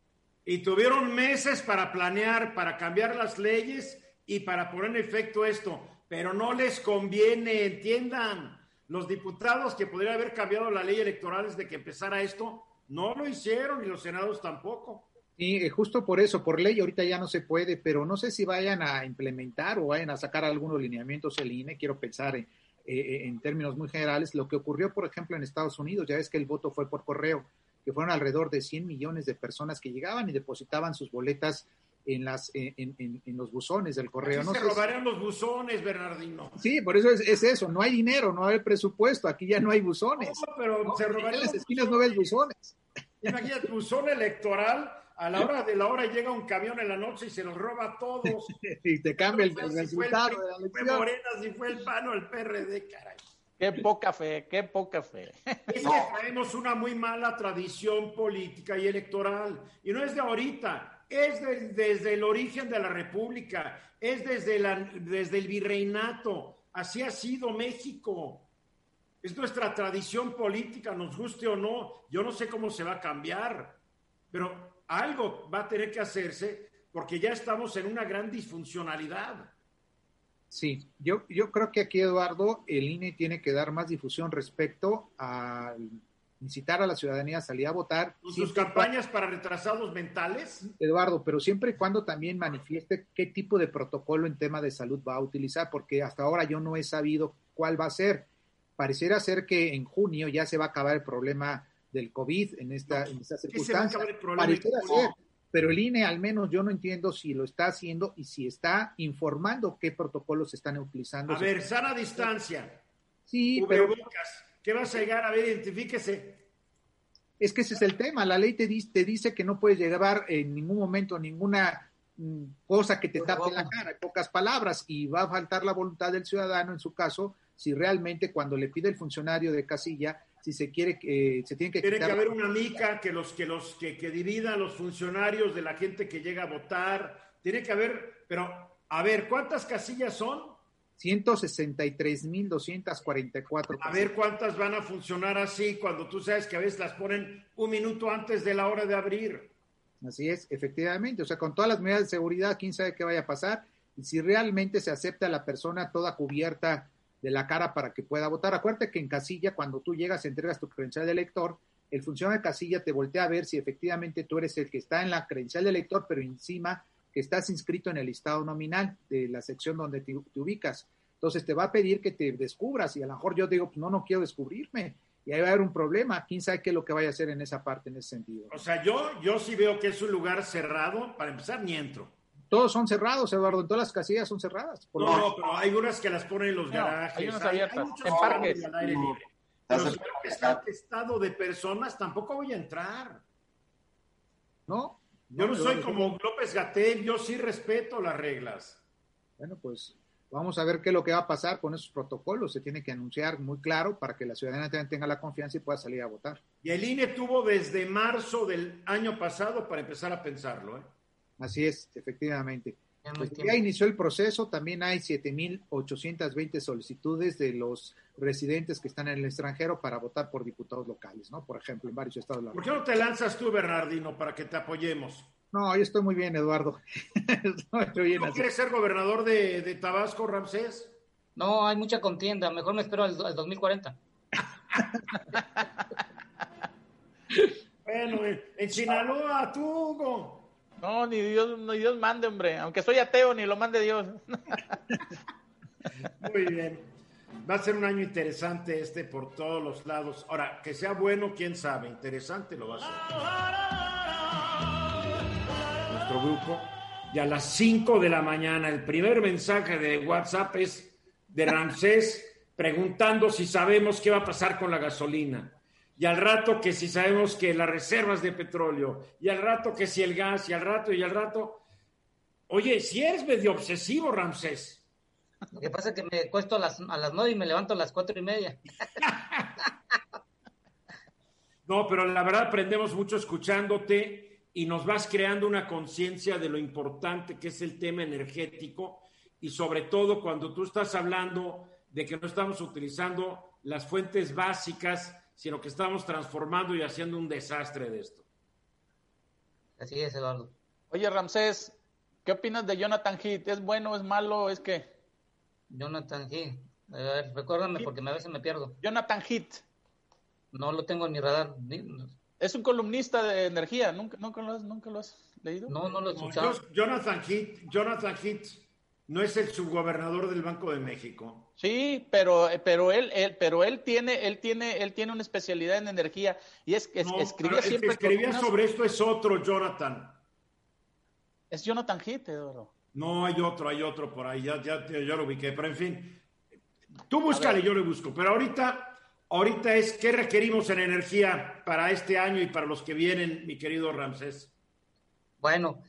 Y tuvieron meses para planear, para cambiar las leyes y para poner en efecto esto, pero no les conviene, entiendan. Los diputados que podrían haber cambiado la ley electoral desde que empezara esto, no lo hicieron y los senados tampoco. Y eh, justo por eso, por ley ahorita ya no se puede, pero no sé si vayan a implementar o vayan a sacar algunos lineamientos el INE, quiero pensar en, eh, en términos muy generales, lo que ocurrió, por ejemplo, en Estados Unidos, ya ves que el voto fue por correo, que fueron alrededor de 100 millones de personas que llegaban y depositaban sus boletas en las en, en, los buzones del correo. no se robarían los buzones, Bernardino. Sí, por eso es, eso, no hay dinero, no hay presupuesto, aquí ya no hay buzones. No, pero se robarían. En las esquinas no ves buzones. Imagínate, buzón electoral a la hora de la hora llega un camión en la noche y se los roba a todos. y te cambia el, resultado de la elección. Fue Morena, si fue el PAN o el PRD, caray. Qué poca fe, qué poca fe. Es que traemos una muy mala tradición política y electoral. Y no es de ahorita, es desde el origen de la República, es desde, la, desde el virreinato. Así ha sido México. Es nuestra tradición política, nos guste o no. Yo no sé cómo se va a cambiar, pero algo va a tener que hacerse porque ya estamos en una gran disfuncionalidad. Sí, yo, yo creo que aquí, Eduardo, el INE tiene que dar más difusión respecto a incitar a la ciudadanía a salir a votar. ¿Sus campañas para retrasados mentales? Eduardo, pero siempre y cuando también manifieste qué tipo de protocolo en tema de salud va a utilizar, porque hasta ahora yo no he sabido cuál va a ser. Pareciera ser que en junio ya se va a acabar el problema del COVID en esta, en esta circunstancia. Pareciera ser, pero el INE al menos yo no entiendo si lo está haciendo y si está informando qué protocolos están utilizando. A ver, sana distancia. Sí, pero... ¿Qué vas a llegar? A ver, identifíquese. Es que ese es el tema. La ley te, te dice que no puedes llevar en ningún momento ninguna mm, cosa que te tape la cara, en pocas palabras, y va a faltar la voluntad del ciudadano en su caso, si realmente cuando le pide el funcionario de casilla si se quiere que se tiene que tiene que haber una mica que los que los que, que dividan los funcionarios de la gente que llega a votar tiene que haber pero a ver cuántas casillas son 163.244. A ver cuántas van a funcionar así cuando tú sabes que a veces las ponen un minuto antes de la hora de abrir. Así es, efectivamente. O sea, con todas las medidas de seguridad, quién sabe qué vaya a pasar. Y si realmente se acepta a la persona toda cubierta de la cara para que pueda votar. Acuérdate que en casilla, cuando tú llegas, entregas tu credencial de elector, el funcionario de casilla te voltea a ver si efectivamente tú eres el que está en la credencial de elector, pero encima que estás inscrito en el listado nominal de la sección donde te, ubicas. Entonces te va a pedir que te descubras y a lo mejor yo digo, pues no, no quiero descubrirme. Y ahí va a haber un problema. ¿Quién sabe qué es lo que vaya a hacer en esa parte, en ese sentido? O sea, yo, yo sí veo que es un lugar cerrado. Para empezar, ni entro todos son cerrados, Eduardo, todas las casillas son cerradas. no, no, pero hay unas que las ponen en los garajes. Hay unas abiertas, en parques. Al aire libre. Pero si está estado de personas, tampoco voy a entrar. No, Yo no, soy como López Gatel, yo sí respeto las reglas. Bueno, pues vamos a ver qué es lo que va a pasar con esos protocolos. Se tiene que anunciar muy claro para que la ciudadanía también tenga la confianza y pueda salir a votar. Y el INE tuvo desde marzo del año pasado para empezar a pensarlo. ¿eh? Así es, efectivamente. Pues ya inició el proceso, también hay 7.820 solicitudes de los residentes que están en el extranjero para votar por diputados locales, ¿no? Por ejemplo, en varios estados. ¿Por qué no te lanzas tú, Bernardino, para que te apoyemos? No, yo estoy muy bien, Eduardo. ¿No quieres ser gobernador de, Tabasco, Ramsés? No, hay mucha contienda. Mejor me espero al, 2040. bueno, en Sinaloa, tú, Hugo. No, ni Dios, ni Dios mande, hombre. Aunque soy ateo, ni lo mande Dios. Muy bien. Va a ser un año interesante este por todos los lados. Ahora, que sea bueno, quién sabe. Interesante lo va a ser. Nuestro grupo. Y a las 5 de la mañana, el primer mensaje de WhatsApp es de Ramsés preguntando si sabemos qué va a pasar con la gasolina y al rato que si sabemos que las reservas de petróleo, y al rato que si el gas, y al rato, y al rato. Oye, si eres medio obsesivo, Ramsés. Lo que pasa es que me cuesto a las, a las nueve y me levanto a las cuatro y media. no, pero la verdad aprendemos mucho escuchándote y nos vas creando una conciencia de lo importante que es el tema energético y sobre todo cuando tú estás hablando de que no estamos utilizando las fuentes básicas sino que estamos transformando y haciendo un desastre de esto. Así es, Eduardo. Oye, Ramsés, ¿qué opinas de Jonathan Heath? ¿Es bueno, es malo, es qué? Jonathan Heath. A ver, recuérdame porque a veces me pierdo. Jonathan Heath. No lo tengo en mi radar. Es un columnista de energía. ¿Nunca, nunca, lo, has, ¿nunca lo has leído? No, no lo he escuchado. Jonathan Heath, Jonathan Heath no es el subgobernador del Banco de México. Sí, pero, pero él, él, pero él tiene, él tiene, él tiene una especialidad en energía y es que escribía siempre. El que escribía sobre esto es otro Jonathan. Es Jonathan Heath, Eduardo. No, hay otro, hay otro por ahí, ya, ya, lo ubiqué, pero en fin, tú búscale, yo lo busco, pero ahorita, ahorita es qué requerimos en energía para este año y para los que vienen, mi querido Ramsés. Bueno,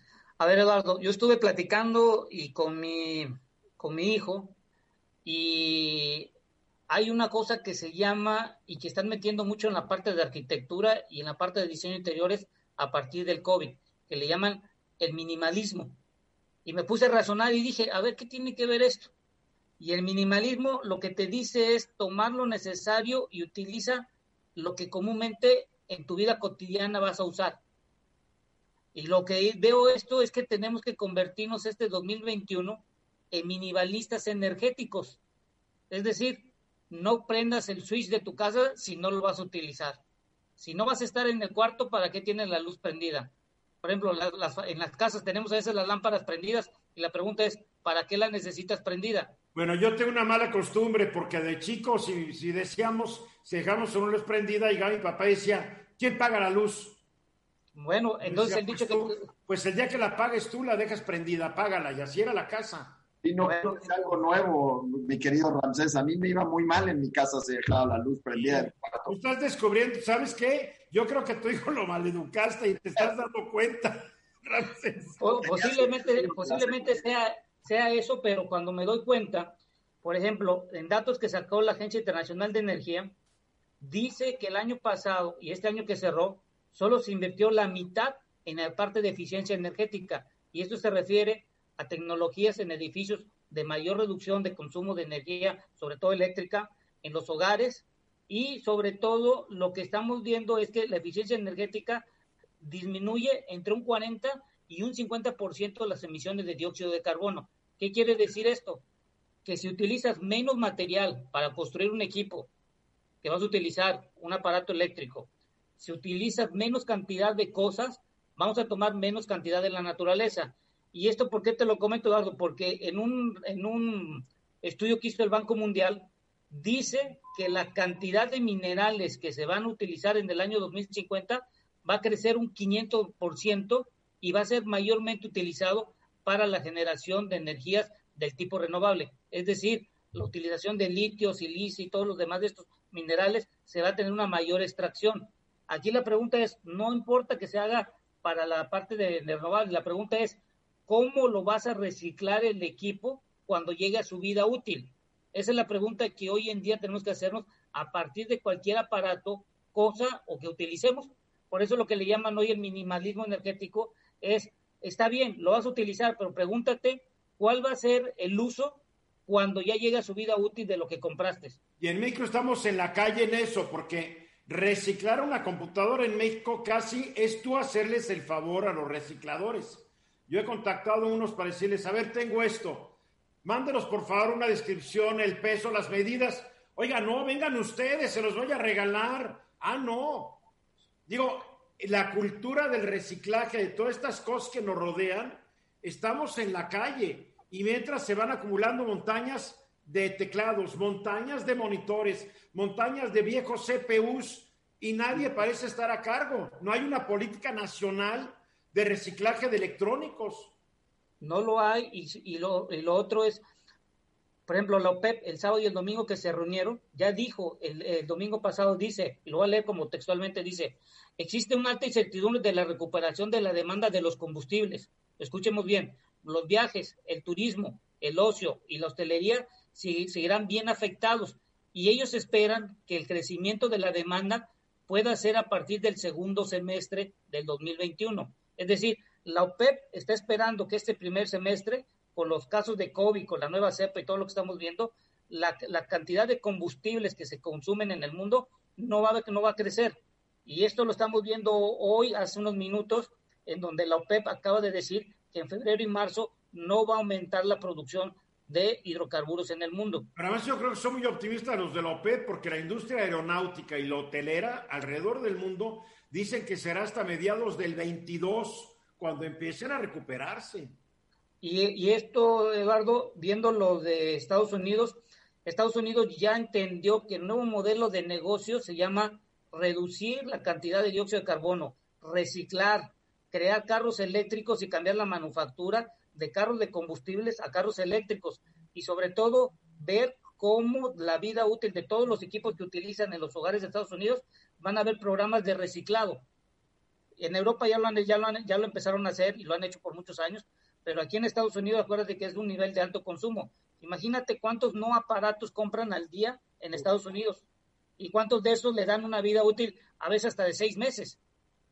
a ver, Eduardo, yo estuve platicando y con mi, con mi hijo y hay una cosa que se llama y que están metiendo mucho en la parte de arquitectura y en la parte de diseño interiores a partir del COVID, que le llaman el minimalismo. Y me puse a razonar y dije, a ver, ¿qué tiene que ver esto? Y el minimalismo lo que te dice es tomar lo necesario y utiliza lo que comúnmente en tu vida cotidiana vas a usar. Y lo que veo esto es que tenemos que convertirnos este 2021 en minimalistas energéticos. Es decir, no prendas el switch de tu casa si no lo vas a utilizar. Si no vas a estar en el cuarto, ¿para qué tienes la luz prendida? Por ejemplo, en las casas tenemos a veces las lámparas prendidas y la pregunta es, ¿para qué la necesitas prendida? Bueno, yo tengo una mala costumbre porque de chico, si, decíamos, si dejamos una luz prendida, y mi papá decía, ¿quién paga la luz? Bueno, entonces el dicho pues que... Pues el día que la pagues tú, la dejas prendida, apágala, y así era la casa. Y no, es algo nuevo, mi querido Ramsés. A mí me iba muy mal en mi casa si dejaba la luz prendida. Estás descubriendo, ¿sabes qué? Yo creo que tu hijo lo maleducaste y te estás dando cuenta, Ramsés. posiblemente posiblemente sea, sea eso, pero cuando me doy cuenta, por ejemplo, en datos que sacó la Agencia Internacional de Energía, dice que el año pasado y este año que cerró, solo se invirtió la mitad en la parte de eficiencia energética. Y esto se refiere a tecnologías en edificios de mayor reducción de consumo de energía, sobre todo eléctrica, en los hogares. Y sobre todo lo que estamos viendo es que la eficiencia energética disminuye entre un 40 y un 50% las emisiones de dióxido de carbono. ¿Qué quiere decir esto? Que si utilizas menos material para construir un equipo, que vas a utilizar un aparato eléctrico, si utilizas menos cantidad de cosas, vamos a tomar menos cantidad de la naturaleza. Y esto, ¿por qué te lo comento, Eduardo? Porque en un, en un estudio que hizo el Banco Mundial, dice que la cantidad de minerales que se van a utilizar en el año 2050 va a crecer un 500% y va a ser mayormente utilizado para la generación de energías del tipo renovable. Es decir, la utilización de litio, silicio y todos los demás de estos minerales se va a tener una mayor extracción. Aquí la pregunta es, no importa que se haga para la parte de, de renovables. La pregunta es, ¿cómo lo vas a reciclar el equipo cuando llegue a su vida útil? Esa es la pregunta que hoy en día tenemos que hacernos a partir de cualquier aparato, cosa o que utilicemos. Por eso lo que le llaman hoy el minimalismo energético es, está bien, lo vas a utilizar, pero pregúntate cuál va a ser el uso cuando ya llegue a su vida útil de lo que compraste. Y en México estamos en la calle en eso, porque reciclar una computadora en México casi es tú hacerles el favor a los recicladores. Yo he contactado a unos para decirles, a ver, tengo esto, mándenos por favor una descripción, el peso, las medidas. Oiga, no, vengan ustedes, se los voy a regalar. Ah, no. Digo, la cultura del reciclaje, de todas estas cosas que nos rodean, estamos en la calle y mientras se van acumulando montañas de teclados, montañas de monitores, montañas de viejos CPUs y nadie parece estar a cargo. No hay una política nacional de reciclaje de electrónicos. No lo hay y, lo, otro es, por ejemplo, la OPEP el sábado y el domingo que se reunieron, ya dijo, el, domingo pasado dice, y lo voy a leer como textualmente dice, existe una alta incertidumbre de la recuperación de la demanda de los combustibles. Escuchemos bien, los viajes, el turismo, el ocio y la hostelería seguirán bien afectados y ellos esperan que el crecimiento de la demanda pueda ser a partir del segundo semestre del 2021. Es decir, la OPEP está esperando que este primer semestre, con los casos de COVID, con la nueva cepa y todo lo que estamos viendo, la, cantidad de combustibles que se consumen en el mundo no va, no va a crecer. Y esto lo estamos viendo hoy, hace unos minutos, en donde la OPEP acaba de decir que en febrero y marzo no va a aumentar la producción de hidrocarburos en el mundo. Pero además yo creo que son muy optimistas los de la OPEP porque la industria aeronáutica y la hotelera alrededor del mundo dicen que será hasta mediados del 22 cuando empiecen a recuperarse. Y, y esto, Eduardo, viendo lo de Estados Unidos, Estados Unidos ya entendió que el nuevo modelo de negocio se llama reducir la cantidad de dióxido de carbono, reciclar, crear carros eléctricos y cambiar la manufactura de carros de combustibles a carros eléctricos y sobre todo ver cómo la vida útil de todos los equipos que utilizan en los hogares de Estados Unidos van a haber programas de reciclado. En Europa ya lo, han, ya, lo ya lo empezaron a hacer y lo han hecho por muchos años, pero aquí en Estados Unidos acuérdate que es un nivel de alto consumo. Imagínate cuántos no aparatos compran al día en Estados Unidos y cuántos de esos le dan una vida útil a veces hasta de seis meses.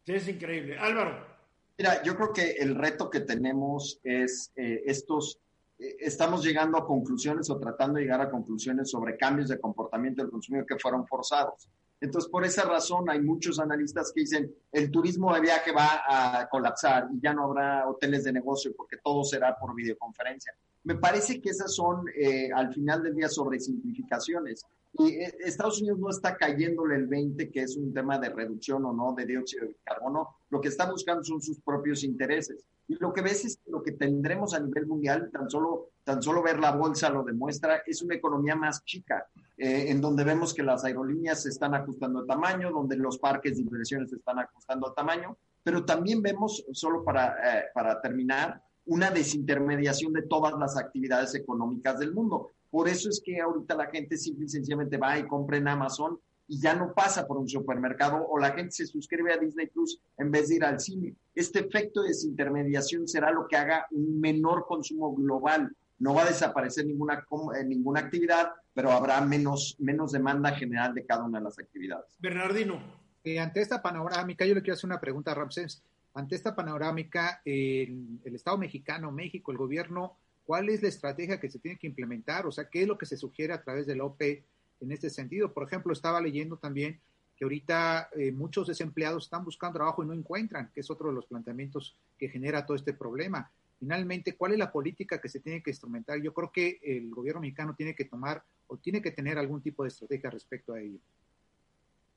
Sí, es increíble. Álvaro. Mira, yo creo que el reto que tenemos es eh, estos, eh, estamos llegando a conclusiones o tratando de llegar a conclusiones sobre cambios de comportamiento del consumidor que fueron forzados. Entonces, por esa razón, hay muchos analistas que dicen, el turismo de viaje va a colapsar y ya no habrá hoteles de negocio porque todo será por videoconferencia. Me parece que esas son, eh, al final del día, sobre simplificaciones. Y eh, Estados Unidos no está cayéndole el 20, que es un tema de reducción o no de dióxido de carbono. Lo que está buscando son sus propios intereses. Y lo que ves es que lo que tendremos a nivel mundial, tan solo, tan solo ver la bolsa lo demuestra, es una economía más chica, eh, en donde vemos que las aerolíneas se están ajustando a tamaño, donde los parques de inversiones se están ajustando a tamaño, pero también vemos, solo para, eh, para terminar, una desintermediación de todas las actividades económicas del mundo. Por eso es que ahorita la gente simple y sencillamente va y compra en Amazon y ya no pasa por un supermercado o la gente se suscribe a Disney Plus en vez de ir al cine. Este efecto de desintermediación será lo que haga un menor consumo global. No va a desaparecer ninguna, eh, ninguna actividad, pero habrá menos, menos demanda general de cada una de las actividades. Bernardino. Eh, ante esta panorámica, yo le quiero hacer una pregunta a Ramsés. Ante esta panorámica, el Estado mexicano, México, el gobierno ¿Cuál es la estrategia que se tiene que implementar? O sea, ¿qué es lo que se sugiere a través del OPE en este sentido? Por ejemplo, estaba leyendo también que ahorita eh, muchos desempleados están buscando trabajo y no encuentran, que es otro de los planteamientos que genera todo este problema. Finalmente, ¿cuál es la política que se tiene que instrumentar? Yo creo que el gobierno mexicano tiene que tomar o tiene que tener algún tipo de estrategia respecto a ello.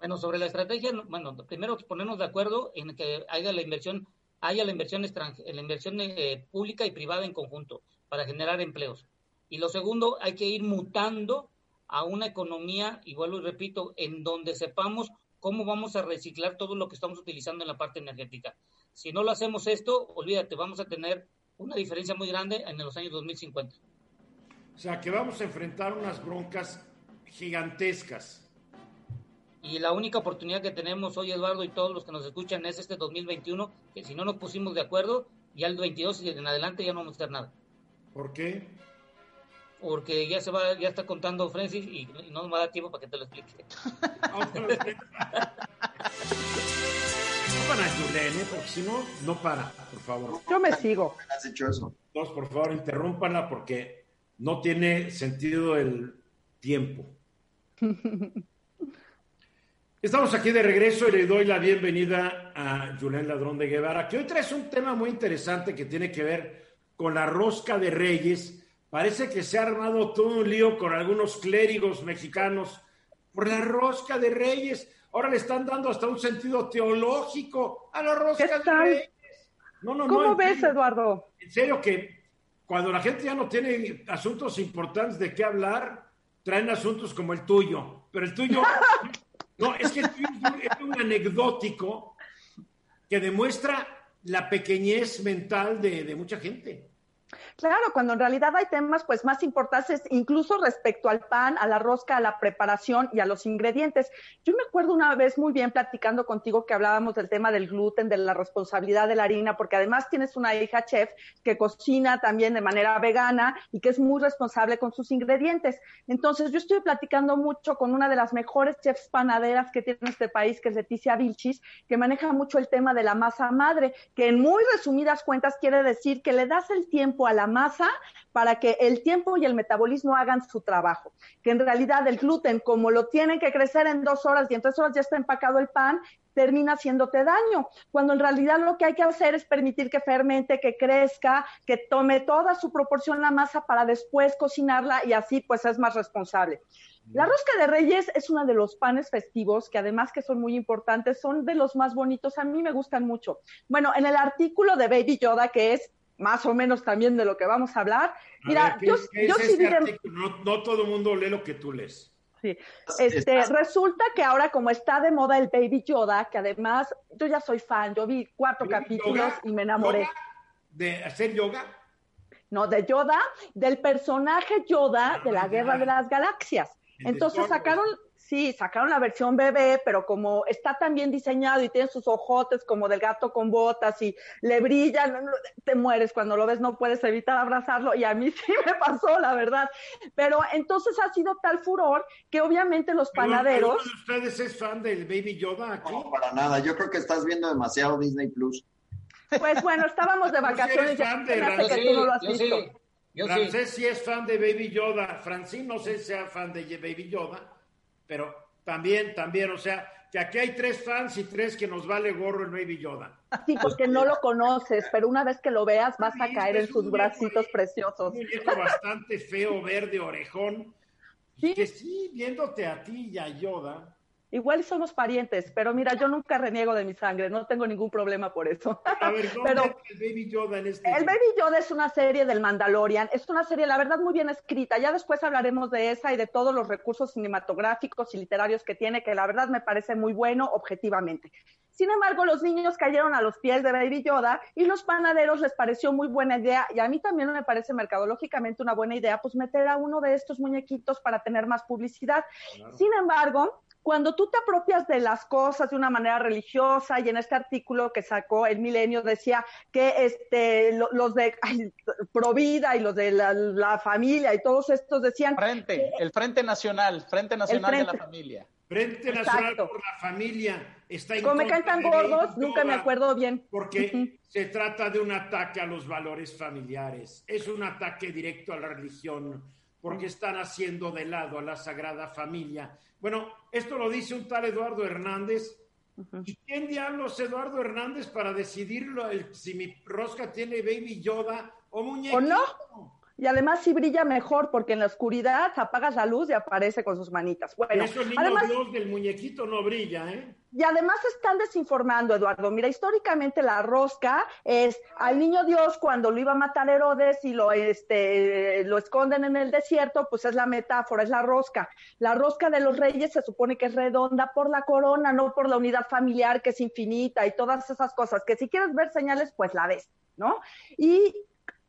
Bueno, sobre la estrategia, bueno, primero ponernos de acuerdo en que haya la inversión, haya la inversión extranjera, la inversión eh, pública y privada en conjunto para generar empleos. Y lo segundo, hay que ir mutando a una economía, y vuelvo y repito, en donde sepamos cómo vamos a reciclar todo lo que estamos utilizando en la parte energética. Si no lo hacemos esto, olvídate, vamos a tener una diferencia muy grande en los años 2050. O sea, que vamos a enfrentar unas broncas gigantescas. Y la única oportunidad que tenemos hoy, Eduardo, y todos los que nos escuchan, es este 2021, que si no nos pusimos de acuerdo, ya el 22 y en adelante ya no vamos a hacer nada. ¿Por qué? Porque ya se va, ya está contando Francis y, no nos va a dar tiempo para que te lo explique. No para Julen, ¿eh? porque si no, no para, por favor. Yo me sigo. ¿Has hecho eso? Dos, por favor, interrúmpanla porque no tiene sentido el tiempo. Estamos aquí de regreso y le doy la bienvenida a Julián Ladrón de Guevara, que hoy traes un tema muy interesante que tiene que ver con la rosca de reyes. Parece que se ha armado todo un lío con algunos clérigos mexicanos por la rosca de reyes. Ahora le están dando hasta un sentido teológico a la rosca ¿Qué de reyes. No, no, ¿Cómo no, ves, serio. Eduardo? En serio que cuando la gente ya no tiene asuntos importantes de qué hablar, traen asuntos como el tuyo. Pero el tuyo, no, es que el tuyo es un anecdótico que demuestra la pequeñez mental de, de mucha gente. Claro, cuando en realidad hay temas pues más importantes, incluso respecto al pan, a la rosca, a la preparación y a los ingredientes. Yo me acuerdo una vez muy bien platicando contigo que hablábamos del tema del gluten, de la responsabilidad de la harina, porque además tienes una hija chef que cocina también de manera vegana y que es muy responsable con sus ingredientes. Entonces, yo estoy platicando mucho con una de las mejores chefs panaderas que tiene este país, que es Leticia Vilchis, que maneja mucho el tema de la masa madre, que en muy resumidas cuentas quiere decir que le das el tiempo a la masa para que el tiempo y el metabolismo hagan su trabajo. Que en realidad el gluten, como lo tienen que crecer en dos horas y en tres horas ya está empacado el pan, termina haciéndote daño, cuando en realidad lo que hay que hacer es permitir que fermente, que crezca, que tome toda su proporción la masa para después cocinarla y así pues es más responsable. La rosca de reyes es uno de los panes festivos que además que son muy importantes, son de los más bonitos, a mí me gustan mucho. Bueno, en el artículo de Baby Yoda, que es más o menos también de lo que vamos a hablar, A mira, ver, ¿qué yo, es- qué yo es sí este artículo? No, no todo el mundo lee lo que tú lees. Sí. Este, Estás- resulta que ahora como está de moda el Baby Yoda, que además yo ya soy fan, yo vi cuatro ¿Yoga? capítulos y me enamoré. ¿Yoga? ¿De hacer yoga? No, de Yoda, del personaje Yoda de la Ah, Guerra ya. de las Galaxias. Entonces sacaron, sí, sacaron la versión bebé, pero como está tan bien diseñado y tiene sus ojotes como del gato con botas y le brillan, te mueres cuando lo ves, no puedes evitar abrazarlo y a mí sí me pasó, la verdad. Pero entonces ha sido tal furor que obviamente los panaderos... ¿Alguno de ustedes es fan del Baby Yoda aquí? No, para nada. Yo creo que estás viendo demasiado Disney Plus. Pues bueno, estábamos de vacaciones, ya fan de que sí, yo yo es fan de Baby Yoda. Francine no sé si sea fan de Baby Yoda, pero también, también, o sea, que aquí hay tres fans y tres que nos vale gorro el Baby Yoda. Sí, porque no lo conoces, pero una vez que lo veas vas a caer en sus bracitos preciosos. Un muñeco bastante feo, verde, orejón. Sí. Que sí, viéndote a ti y a Yoda. Igual somos parientes, pero mira, yo nunca reniego de mi sangre, no tengo ningún problema por eso. A ver, ¿dónde Pero- entra el Baby Yoda en este? El Baby Yoda es una serie del Mandalorian, es una serie, la verdad, muy bien escrita. Ya después hablaremos de esa y de todos los recursos cinematográficos y literarios que tiene, que la verdad me parece muy bueno objetivamente. Sin embargo, los niños cayeron a los pies de Baby Yoda y los panaderos les pareció muy buena idea, y a mí también me parece mercadológicamente una buena idea, pues meter a uno de estos muñequitos para tener más publicidad. Sin embargo, cuando tú te apropias de las cosas de una manera religiosa, y en este artículo que sacó el Milenio decía que este, lo- los de ay, Provida y los de la, la familia y todos estos decían, Frente, el Frente Nacional, Frente Nacional de Frente. la Familia. Frente Nacional Exacto. por la Familia está como me caen tan de gordos, nunca me acuerdo bien. porque se trata de un ataque a los valores familiares, es un ataque directo a la religión, porque están haciendo de lado a la Sagrada Familia. Bueno, esto lo dice un tal Eduardo Hernández. ¿Y quién diablos Eduardo Hernández para decidir si mi rosca tiene Baby Yoda o muñeco? ¿O no? Y además sí brilla mejor porque en la oscuridad apagas la luz y aparece con sus manitas. Bueno, Eso el niño además, Dios del muñequito no brilla, ¿eh? Y además están desinformando, Eduardo. Mira, históricamente la rosca es al niño Dios cuando lo iba a matar Herodes y lo, este, lo esconden en el desierto, pues es la metáfora, es la rosca. La rosca de los reyes se supone que es redonda por la corona, no por la unidad familiar que es infinita y todas esas cosas, que si quieres ver señales, pues la ves, ¿no? Y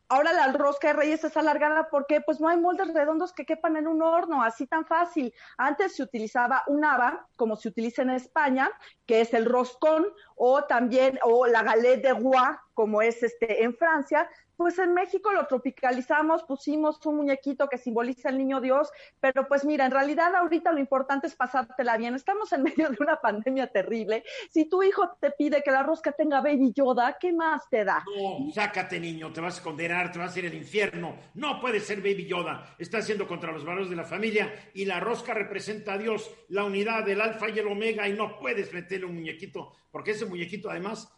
Ahora la rosca de reyes es alargada porque pues no hay moldes redondos que quepan en un horno, así tan fácil. Antes se utilizaba un haba, como se utiliza en España, que es el roscón, o también, o la galette de roi, como es este en Francia, pues en México lo tropicalizamos, pusimos un muñequito que simboliza el niño Dios, pero pues mira, en realidad ahorita lo importante es pasártela bien. Estamos en medio de una pandemia terrible. Si tu hijo te pide que la rosca tenga baby Yoda, ¿qué más te da? No, sácate niño, te vas a condenar, te vas a ir al infierno. No puede ser baby Yoda. Está haciendo contra los valores de la familia y la rosca representa a Dios, la unidad del alfa y el omega y no puedes meterle un muñequito, porque ese muñequito además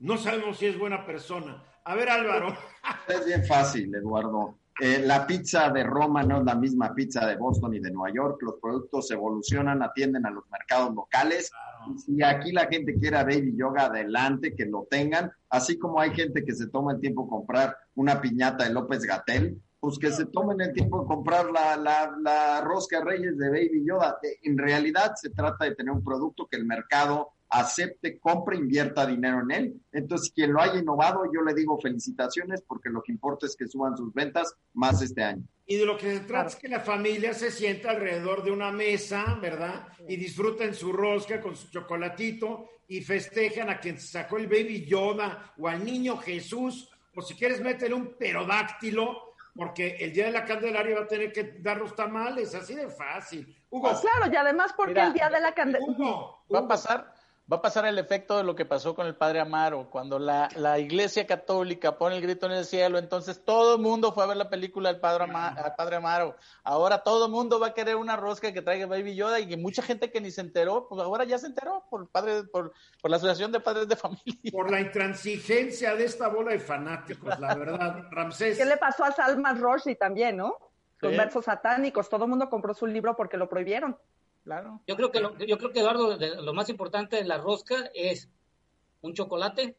no sabemos si es buena persona. A ver, Álvaro. Es bien fácil, Eduardo. Eh, la pizza de Roma no es la misma pizza de Boston y de Nueva York. Los productos evolucionan, atienden a los mercados locales. Y si aquí la gente quiere Baby Yoga, adelante, que lo tengan. Así como hay gente que se toma el tiempo de comprar una piñata de López Gatel, pues que se tomen el tiempo de comprar la, la, la rosca Reyes de Baby Yoda. En realidad se trata de tener un producto que el mercado acepte, compre, invierta dinero en él. Entonces, quien lo haya innovado, yo le digo felicitaciones porque lo que importa es que suban sus ventas más este año. Y de lo que se trata es que la familia se sienta alrededor de una mesa, ¿verdad? Y disfruten su rosca con su chocolatito y festejan a quien sacó el baby Yoda o al niño Jesús, o si quieres métele un perodáctilo, porque el día de la Candelaria va a tener que dar los tamales, así de fácil. Hugo. Pues claro, y además porque Mira, el día de la Candelaria... Hugo, Va a pasar, va a pasar el efecto de lo que pasó con el padre Amaro, cuando la, la iglesia católica pone el grito en el cielo, entonces todo el mundo fue a ver la película del padre, Ama- al padre Amaro. Ahora todo el mundo va a querer una rosca que traiga Baby Yoda y que mucha gente que ni se enteró, pues ahora ya se enteró por padre, por, por la asociación de padres de familia. por la intransigencia de esta bola de fanáticos, la verdad, Ramsés. ¿Qué le pasó a Salman Rushdie también, no? Con Sí. versos satánicos. Todo el mundo compró su libro porque lo prohibieron. Claro. Yo creo que lo, yo creo que Eduardo, lo más importante de la rosca es un chocolate,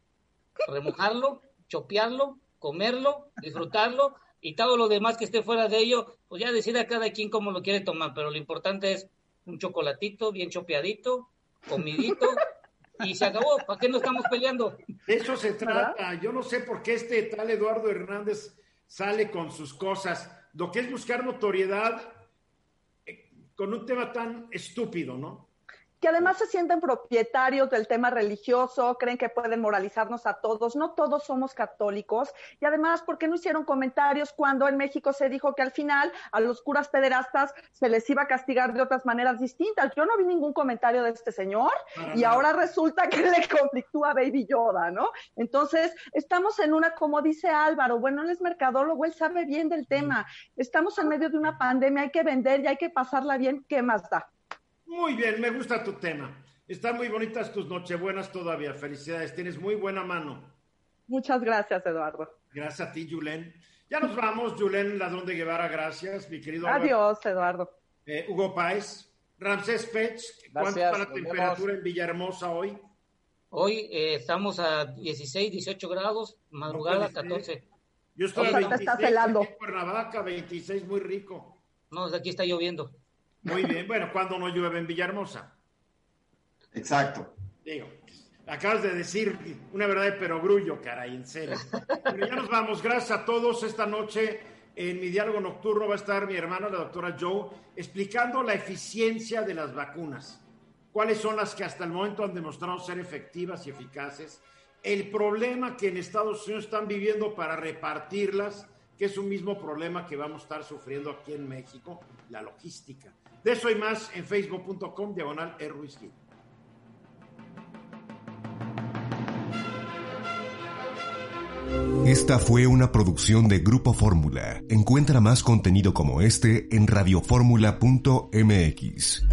remojarlo, chopearlo, comerlo, disfrutarlo y todo lo demás que esté fuera de ello, pues ya decida cada quien cómo lo quiere tomar, pero lo importante es un chocolatito bien chopeadito, comidito y se acabó. ¿Para qué no estamos peleando? De eso se trata. Yo no sé por qué este tal Eduardo Hernández sale con sus cosas. Lo que es buscar notoriedad con un tema tan estúpido, ¿no? Que además se sienten propietarios del tema religioso, creen que pueden moralizarnos a todos. No todos somos católicos. Y además, ¿por qué no hicieron comentarios cuando en México se dijo que al final a los curas pederastas se les iba a castigar de otras maneras distintas? Yo no vi ningún comentario de este señor y ahora resulta que le conflictúa Baby Yoda, ¿no? Entonces, estamos en una, como dice Álvaro, bueno, él es mercadólogo, él sabe bien del tema. Estamos en medio de una pandemia, hay que vender y hay que pasarla bien. ¿Qué más da? Muy bien, me gusta tu tema. Están muy bonitas tus nochebuenas todavía. Felicidades, tienes muy buena mano. Muchas gracias, Eduardo. Gracias a ti, Julen. Ya nos vamos, Julen Ladrón de Guevara, gracias, mi querido. Adiós, Eduardo. Eh, Hugo Páez. Ramsés Pech, ¿cuánto está la nos temperatura vemos. en Villahermosa hoy? Hoy eh, estamos a 16, 18 grados, madrugada puede ser. 14. Yo estoy O a sea, te 26 estás helando. aquí en Cuernavaca, 26, muy rico. No, aquí está lloviendo. Muy bien, bueno, cuando no llueve en Villahermosa? Exacto. Digo, acabas de decir una verdad de perogrullo, caray, en serio. Pero ya nos vamos, gracias a todos. Esta noche en mi diálogo nocturno va a estar mi hermana, la doctora Joe, explicando la eficiencia de las vacunas. Cuáles son las que hasta el momento han demostrado ser efectivas y eficaces. El problema que en Estados Unidos están viviendo para repartirlas, que es un mismo problema que vamos a estar sufriendo aquí en México, la logística. De eso y más en facebook.com diagonal E. Esta fue una producción de Grupo Fórmula. Encuentra más contenido como este en radioformula.mx.